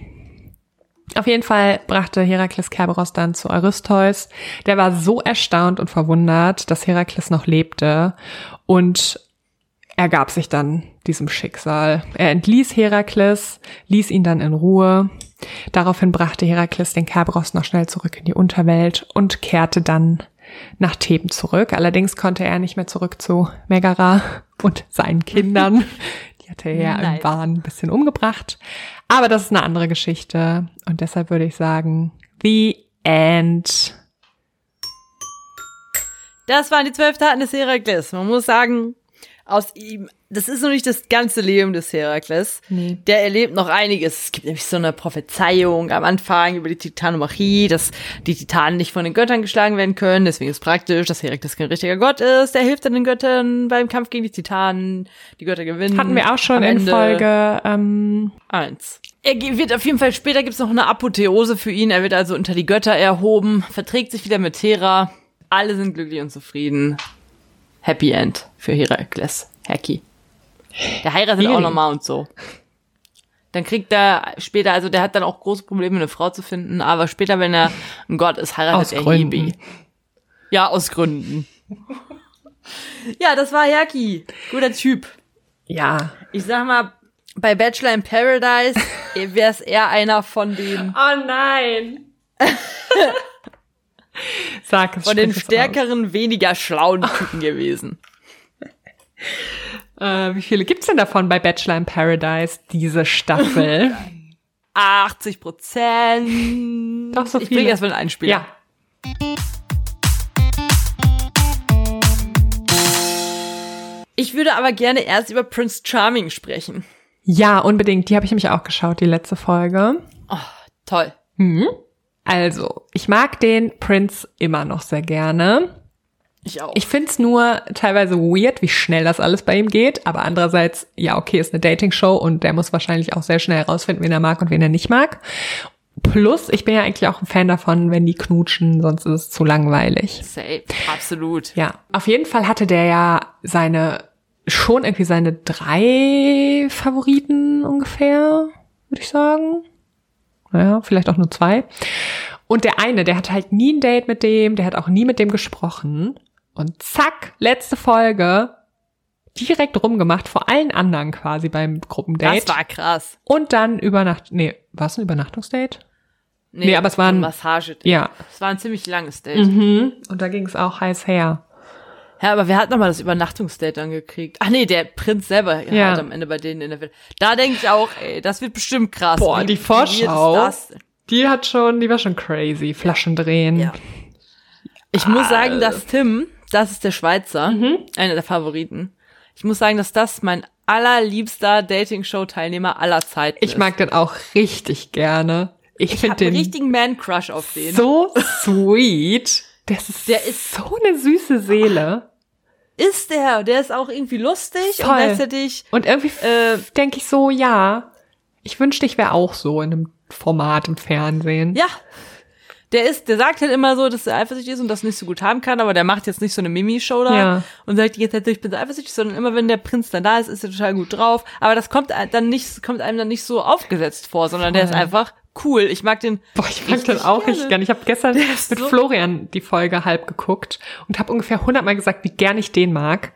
Auf jeden Fall brachte Herakles Kerberos dann zu Eurystheus. Der war so erstaunt und verwundert, dass Herakles noch lebte und er gab sich dann diesem Schicksal. Er entließ Herakles, ließ ihn dann in Ruhe. Daraufhin brachte Herakles den Kerberos noch schnell zurück in die Unterwelt und kehrte dann nach Theben zurück. Allerdings konnte er nicht mehr zurück zu Megara und seinen Kindern. Die hatte er ja im Nice. Wahn ein bisschen umgebracht. Aber das ist eine andere Geschichte. Und deshalb würde ich sagen, The End. Das waren die zwölf Taten des Herakles. Man muss sagen, aus ihm, das ist noch nicht das ganze Leben des Herakles. Nee. Der erlebt noch einiges. Es gibt nämlich so eine Prophezeiung am Anfang über die Titanomachie, dass die Titanen nicht von den Göttern geschlagen werden können. Deswegen ist praktisch, dass Herakles kein richtiger Gott ist. Der hilft dann den Göttern beim Kampf gegen die Titanen. Die Götter gewinnen. Hatten wir auch schon in Folge ähm, eins. Er wird auf jeden Fall, später gibt's noch eine Apotheose für ihn. Er wird also unter die Götter erhoben, verträgt sich wieder mit Hera. Alle sind glücklich und zufrieden. Happy End für Herakles. Hacky. Der heiratet auch nochmal und so. Dann kriegt er später, also der hat dann auch große Probleme, eine Frau zu finden, aber später, wenn er ein Gott ist, heiratet Aus er Gründen. Hebe. Ja, aus Gründen. ja, das war Herki. Guter Typ. ja. Ich sag mal, bei Bachelor in Paradise wäre es eher einer von den Oh nein. Sag es von den es stärkeren, weniger schlauen Typen gewesen. aus. Äh, wie viele gibt's denn davon bei Bachelor in Paradise, diese Staffel? 80 Prozent. Doch, so ich viele. bringe erstmal einen Einspieler. ja. Ich würde aber gerne erst über Prince Charming sprechen. Ja, unbedingt. Die habe ich nämlich auch geschaut, die letzte Folge. Toll. Also, ich mag den Prince immer noch sehr gerne. Ich auch. Ich find's nur teilweise weird, wie schnell das alles bei ihm geht, aber andererseits, ja, okay, ist eine Dating-Show und der muss wahrscheinlich auch sehr schnell herausfinden, wen er mag und wen er nicht mag. Plus, ich bin ja eigentlich auch ein Fan davon, wenn die knutschen, sonst ist es zu langweilig. Safe. Absolut. Ja, auf jeden Fall hatte der ja seine, schon irgendwie seine drei Favoriten ungefähr, würde ich sagen. Naja, vielleicht auch nur zwei. Und der eine, der hat halt nie ein Date mit dem, der hat auch nie mit dem gesprochen. Und zack, letzte Folge, direkt rumgemacht, vor allen anderen quasi beim Gruppendate. Das war krass. Und dann Übernacht, nee, war es ein Übernachtungsdate? Nee, aber es war ein- Massage. Ja. Es war ein ziemlich langes Date. Mhm. Und da ging es auch heiß her. Ja, aber wer hat nochmal das Übernachtungsdate dann gekriegt? Ach nee, der Prinz selber Ja. hat am Ende bei denen in der Welt. Da denke ich auch, ey, das wird bestimmt krass. Boah, die Vorschau. Die hat schon, die war schon crazy. Flaschen drehen. Ja. Ich muss sagen, dass Tim, das ist der Schweizer, einer der Favoriten. Ich muss sagen, dass das mein allerliebster Dating-Show-Teilnehmer aller Zeiten Ich ist. mag den auch richtig gerne. Ich, ich finde habe einen den richtigen Man-Crush auf den. so sweet. Das ist, Der ist- so eine süße Seele. Ist der, der ist auch irgendwie lustig und Voll. gleichzeitig Und irgendwie Äh, denke ich so, ja, ich wünschte, ich wäre auch so in einem Format im Fernsehen. Ja. Der ist, der sagt halt immer so, dass er eifersüchtig ist und das nicht so gut haben kann, aber der macht jetzt nicht so eine Mimi-Show da Ja. und sagt ganze Zeit, ich bin so eifersüchtig, sondern immer wenn der Prinz dann da ist, ist er total gut drauf. Aber das kommt dann nicht, kommt einem dann nicht so aufgesetzt vor, sondern der ist Voll. einfach cool. Ich mag den. Boah, ich mag den auch richtig gerne. Ich habe gestern mit so- Florian die Folge halb geguckt und habe ungefähr hundertmal gesagt, wie gern ich den mag.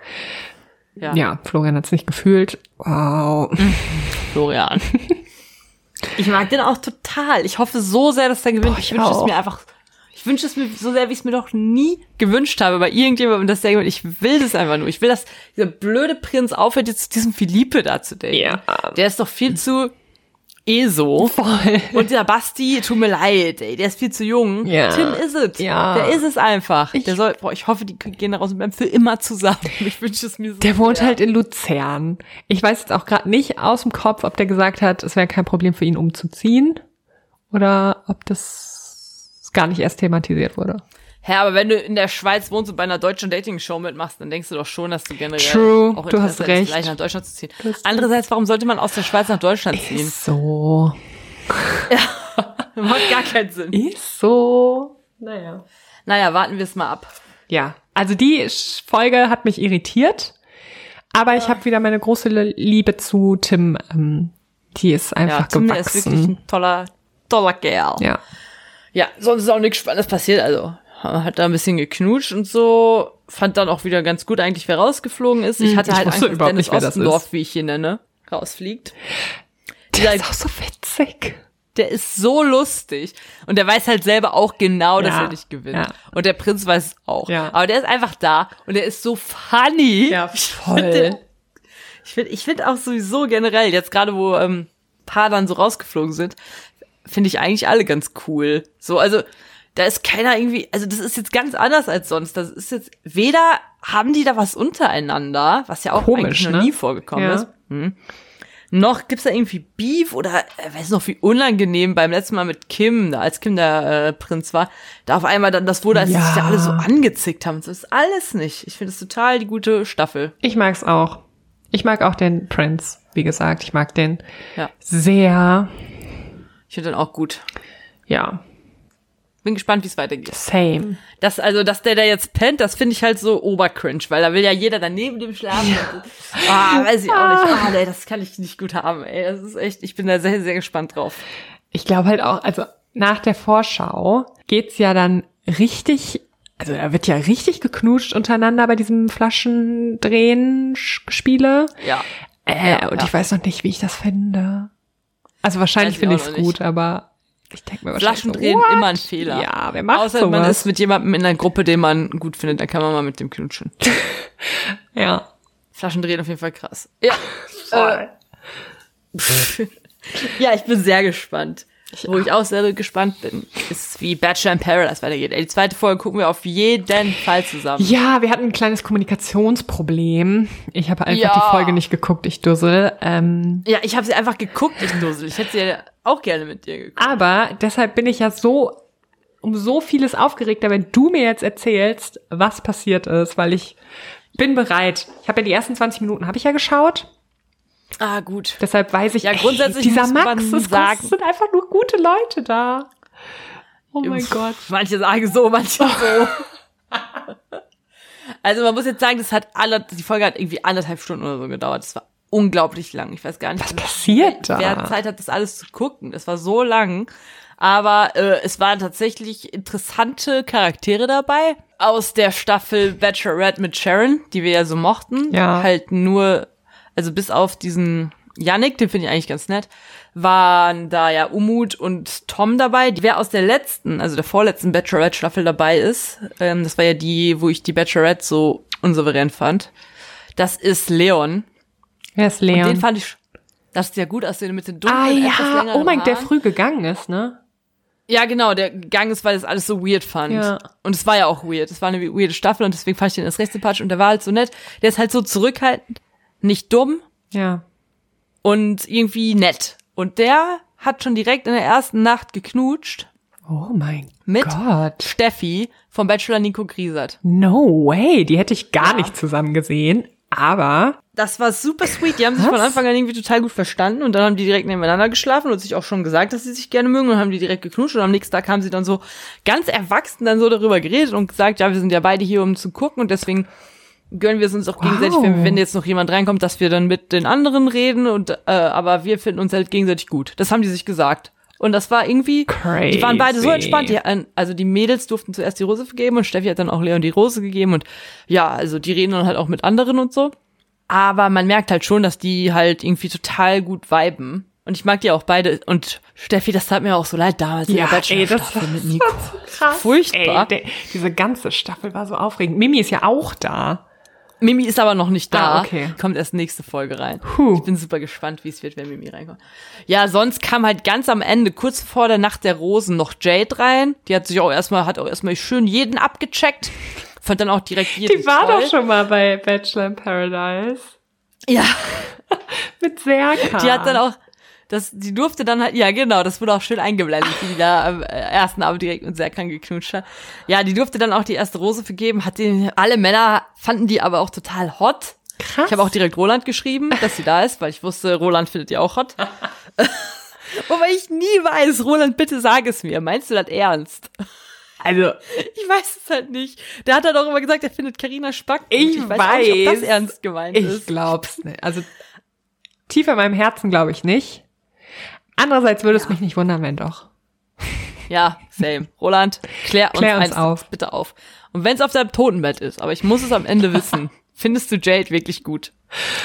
Ja, Ja, Florian hat's nicht gefühlt. Wow. Florian. ich mag den auch total. Ich hoffe so sehr, dass der gewinnt. Boah, ich ich wünsche es mir einfach. Ich wünsche es mir so sehr, wie ich es mir noch nie gewünscht habe bei irgendjemandem, dass der gewinnt. Ich will das einfach nur. Ich will, dass dieser blöde Prinz aufhört, jetzt diesen Philippe da zu daten. Ja. Der ist doch viel zu eh so. Voll. Und der Basti, tut mir leid, ey, der ist viel zu jung. Ja. Tim ist es. Ja. Der ist es einfach. Ich- der soll, boah, ich hoffe, die gehen da raus und bleiben für immer zusammen. Ich wünsche es mir so. Der wohnt sehr. halt in Luzern. Ich weiß jetzt auch gerade nicht aus dem Kopf, ob der gesagt hat, es wäre kein Problem für ihn umzuziehen oder ob das gar nicht erst thematisiert wurde. Hä, aber wenn du in der Schweiz wohnst und bei einer deutschen Dating-Show mitmachst, dann denkst du doch schon, dass du generell True, auch du hast Interesse recht. vielleicht nach Deutschland zu ziehen. Du hast Andererseits, warum sollte man aus der Schweiz nach Deutschland ziehen? Ist so. Macht gar keinen Sinn. Ist so. Naja. Naja, warten wir es mal ab. Ja, also die Folge hat mich irritiert, aber ich habe wieder meine große Liebe zu Tim. Ähm, die ist Ja, einfach Tim, der ist wirklich gewachsen. ein toller, toller Kerl. Ja. Ja, sonst ist auch nichts Spannendes passiert. Also hat da ein bisschen geknutscht und so. Fand dann auch wieder ganz gut eigentlich, wer rausgeflogen ist. Ich Hm, hatte ich halt Angst, dass Dennis nicht, Ostendorf, wie ich ihn nenne, rausfliegt. Der ist auch so witzig. Der ist so lustig. Und der weiß halt selber auch genau, dass Ja, er nicht gewinnt. ja. Und der Prinz weiß es auch. Ja. Aber der ist einfach da und der ist so funny. Ja, Ich voll. Ich finde ich find auch sowieso generell, jetzt gerade wo ähm, paar dann so rausgeflogen sind, finde ich eigentlich alle ganz cool. So, also da ist keiner irgendwie, also das ist jetzt ganz anders als sonst. Das ist jetzt, weder haben die da was untereinander, was ja auch Komisch, eigentlich noch ne? nie vorgekommen Ja. ist. Hm. Noch gibt's da irgendwie Beef oder äh, weiß noch wie unangenehm beim letzten Mal mit Kim, da als Kim der äh, Prinz war, da auf einmal dann das wurde, als sie Ja. sich da alle so angezickt haben. Das ist alles nicht. Ich finde es total die gute Staffel. Ich mag's auch. Ich mag auch den Prince, wie gesagt. Ich mag den Ja. sehr. Ich finde den auch gut. Ja, Bin gespannt, wie es weitergeht. same. Das, also, dass der da jetzt pennt, das finde ich halt so obercringe, weil da will ja jeder daneben dem schlafen. Ah, weiß ich auch nicht. Ah, nee, das kann ich nicht gut haben, ey. Das ist echt, ich bin da sehr, sehr gespannt drauf. Ich glaube halt auch, also nach der Vorschau geht's ja dann richtig, also da wird ja richtig geknutscht untereinander bei diesem Flaschendrehen-Spiele. Ja. Äh, Ja, und ja. ich weiß noch nicht, wie ich das finde. Also wahrscheinlich finde ich es noch nicht. gut, aber ich denke mir wahrscheinlich Flaschen so, immer ein Fehler. Ja, wer macht Außer man sowas? ist mit jemandem in einer Gruppe, den man gut findet, dann kann man mal mit dem knutschen. ja. Flaschen drehen auf jeden Fall krass. Ja. Voll. Ja, ich bin sehr gespannt. Wo ich auch sehr gespannt bin, ist, wie Bachelor in Paradise weitergeht. Ey, die zweite Folge gucken wir auf jeden Fall zusammen. Ja, wir hatten ein kleines Kommunikationsproblem. Ich habe einfach Ja. die Folge nicht geguckt, ich dussel. Ähm, Ja, ich habe sie einfach geguckt, ich Dussel. Ich hätte sie ja auch gerne mit dir geguckt. aber deshalb bin ich ja so um so vieles aufgeregter, wenn du mir jetzt erzählst, was passiert ist, weil ich bin bereit. Ich habe ja die ersten 20 Minuten habe ich ja geschaut. Ah, gut. Deshalb weiß ich, Ja, ey, grundsätzlich dieser muss Max, es sagen- sind einfach nur gute Leute da. Oh mein Pff, Gott. Manche sagen so, manche so. also man muss jetzt sagen, das hat alle, die Folge hat irgendwie anderthalb Stunden oder so gedauert. Das war unglaublich lang. Ich weiß gar nicht, Was passiert da? wer Zeit hat, das alles zu gucken. Das war so lang. Aber äh, es waren tatsächlich interessante Charaktere dabei. Aus der Staffel Bachelorette mit Sharon, die wir ja so mochten. Ja. Halt nur, also bis auf diesen Yannick, den finde ich eigentlich ganz nett, waren da ja Umut und Tom dabei. Die wer aus der letzten, also der vorletzten Bachelorette-Staffel dabei ist, ähm, das war ja die, wo ich die Bachelorette so unsouverän fand. Das ist Leon. Wer ist Den Leon? fand ich, das ist ja gut aussehen mit den Ah dunklen, etwas ja, oh mein, der Haaren. früh gegangen ist, ne? Ja, genau, der Gang ist, weil es alles so weird fand. Ja. Und es war ja auch weird. Es war eine weirde Staffel und deswegen fand ich den erst recht sympathisch und der war halt so nett. Der ist halt so zurückhaltend, nicht dumm Ja. und irgendwie nett. Und der hat schon direkt in der ersten Nacht geknutscht Oh mein Mit? Gott. Steffi vom Bachelor Nico Griesert. No way, die hätte ich gar nicht zusammen gesehen, aber Das war super sweet. Die haben sich Was? von Anfang an irgendwie total gut verstanden und dann haben die direkt nebeneinander geschlafen und sich auch schon gesagt, dass sie sich gerne mögen und haben die direkt geknutscht und am nächsten Tag haben sie dann so ganz erwachsen dann so darüber geredet und gesagt, ja, wir sind ja beide hier, um zu gucken und deswegen gönnen wir es uns auch gegenseitig, wenn, wenn jetzt noch jemand reinkommt, dass wir dann mit den anderen reden und äh, aber wir finden uns halt gegenseitig gut. Das haben die sich gesagt. Und das war irgendwie, die waren beide so Crazy. entspannt. Die, also die Mädels durften zuerst die Rose vergeben und Steffi hat dann auch Leon die Rose gegeben und ja, also die reden dann halt auch mit anderen und so. Aber man merkt halt schon, dass die halt irgendwie total gut viben. Und ich mag die auch beide. Und Steffi, das tat mir auch so leid damals in Ja, der ey, das Bachelor-Staffel war mit Nico. krass. Furchtbar. Ey, der, diese ganze Staffel war so aufregend. Mimi ist ja auch da. Mimi ist aber noch nicht da. Ah, okay. Kommt erst nächste Folge rein. Puh. Ich bin super gespannt, wie es wird, wenn Mimi reinkommt. Ja, sonst kam halt ganz am Ende, kurz vor der Nacht der Rosen, noch Jade rein. Die hat sich auch erstmal, hat auch erstmal schön jeden abgecheckt. Fand dann auch direkt jeden Die war toll. doch schon mal bei Bachelor in Paradise. Ja, Mit Serkan. die hat dann auch, das, die durfte dann halt, ja genau, das wurde auch schön eingeblendet, wie die da am äh, ersten Abend direkt mit Serkan geknutscht hat. Ja, die durfte dann auch die erste Rose vergeben, hat den, alle Männer fanden die aber auch total hot. Krass. Ich habe auch direkt Roland geschrieben, dass sie da ist, weil ich wusste, Roland findet die auch hot. Wobei ich nie weiß, Roland, bitte sag es mir. Meinst du das ernst? Also, Ich weiß es halt nicht. Der hat dann auch immer gesagt, er findet Carina Spack. gut. Ich weiß, auch nicht, ob weiß. das ernst gemeint ich ist. glaub's nicht. Also, tief in meinem Herzen glaube ich nicht. Andererseits würde es mich nicht wundern, wenn doch. Ja, same. Roland, klär uns, Klär uns eins auf. bitte auf. Und wenn es auf deinem Totenbett ist, aber ich muss es am Ende wissen, findest du Jade wirklich gut?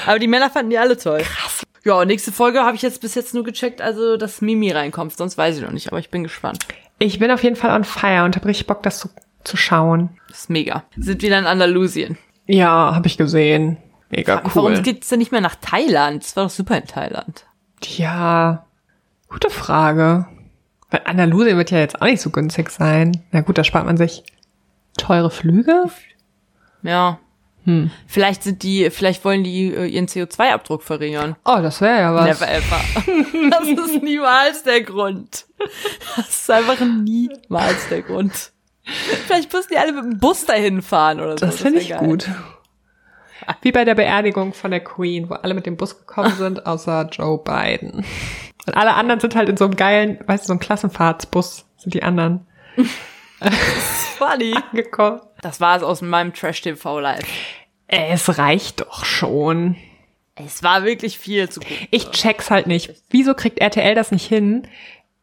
Aber die Männer fanden die alle toll. Krass. Ja, nächste Folge habe ich jetzt bis jetzt nur gecheckt, also dass Mimi reinkommt. Sonst weiß ich noch nicht, aber ich bin gespannt. Ich bin auf jeden Fall on fire und habe richtig Bock, das zu, zu schauen. Das ist mega. Sind wieder in Andalusien. Ja, habe ich gesehen. Mega Warum cool. geht's denn nicht mehr nach Thailand? Das war doch super in Thailand. Ja, gute Frage. Weil Andalusien wird ja jetzt auch nicht so günstig sein. Na gut, da spart man sich teure Flüge. Ja. Hm. Vielleicht sind die, vielleicht wollen die äh, ihren CO2-Abdruck verringern. Oh, das wäre ja was. Never ever. Das ist niemals der Grund. Das ist einfach niemals der Grund. Vielleicht müssen die alle mit dem Bus dahin fahren oder so. Das finde ich geil. gut. Wie bei der Beerdigung von der Queen, wo alle mit dem Bus gekommen sind, außer Joe Biden. Und alle anderen sind halt in so einem geilen, weißt du, so einem Klassenfahrtsbus sind die anderen Funny. gekommen. Das war es aus meinem Trash-TV-Live. Es reicht doch schon. Es war wirklich viel zu gucken. Ich check's halt nicht. Wieso kriegt RTL das nicht hin,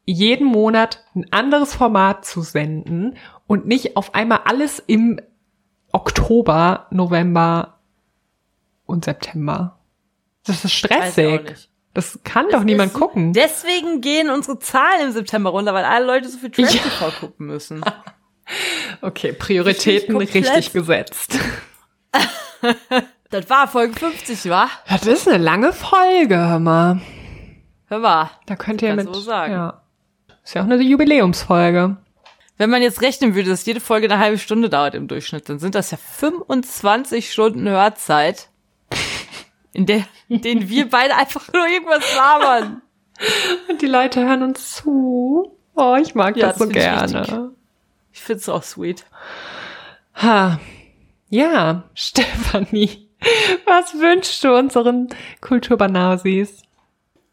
jeden Monat ein anderes Format zu senden und nicht auf einmal alles im Oktober, November und September? Das ist stressig. Das kann doch niemand gucken. Deswegen gehen unsere Zahlen im September runter, weil alle Leute so viel Trash-TV gucken müssen. Okay, Prioritäten richtig gesetzt. Das war Folge 50, wa? Das ist eine lange Folge, hör mal. Hör mal. Da könnt ihr mit. so sagen. Ja. Ist ja auch eine Jubiläumsfolge. Wenn man jetzt rechnen würde, dass jede Folge eine halbe Stunde dauert im Durchschnitt, dann sind das ja 25 Stunden Hörzeit, in der, in denen wir beide einfach nur irgendwas labern. Und die Leute hören uns zu. Oh, ich mag Ja, das so das ich gerne. richtig. Ich find's auch sweet. Ha. Ja, Stefanie, was wünschst du unseren Kulturbanausis?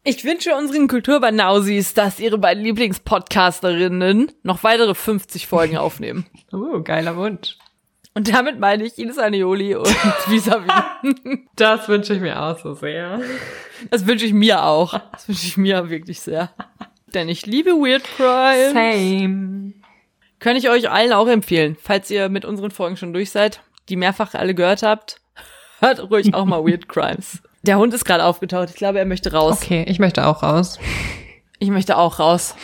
Ich wünsche unseren Kulturbanausis, dass ihre beiden Lieblingspodcasterinnen noch weitere 50 Folgen aufnehmen. Oh, geiler Wunsch. Und damit meine ich Ines Anioli und Visavi. Das wünsche ich mir auch so sehr. Das wünsche ich mir auch. Das wünsche ich mir wirklich sehr. Denn ich liebe Weird Crimes. Same. Kann ich euch allen auch empfehlen, falls ihr mit unseren Folgen schon durch seid, die mehrfach alle gehört habt, hört ruhig auch mal Weird Crimes. Der Hund ist gerade aufgetaucht. Ich glaube, er möchte raus. Okay, ich möchte auch raus. Ich möchte auch raus.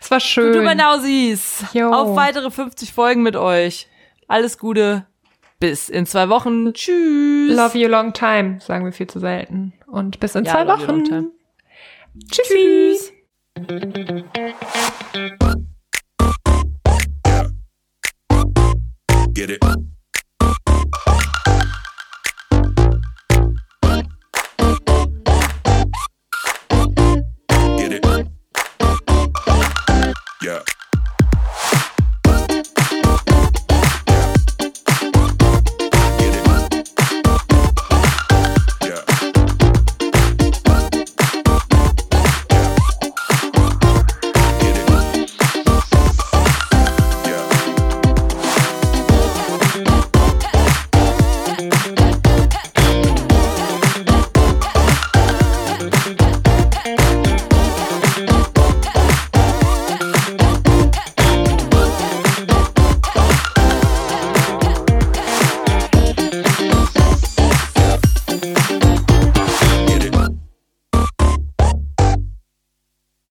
Es war schön. Kulturbanausis. Jo. Auf weitere 50 Folgen mit euch. Alles Gute. Bis in zwei Wochen. Tschüss. Love you long time, sagen wir viel zu selten. Und bis in Ja, zwei love you long Wochen. time. Tschüssi. Tschüss. Get it. Yeah.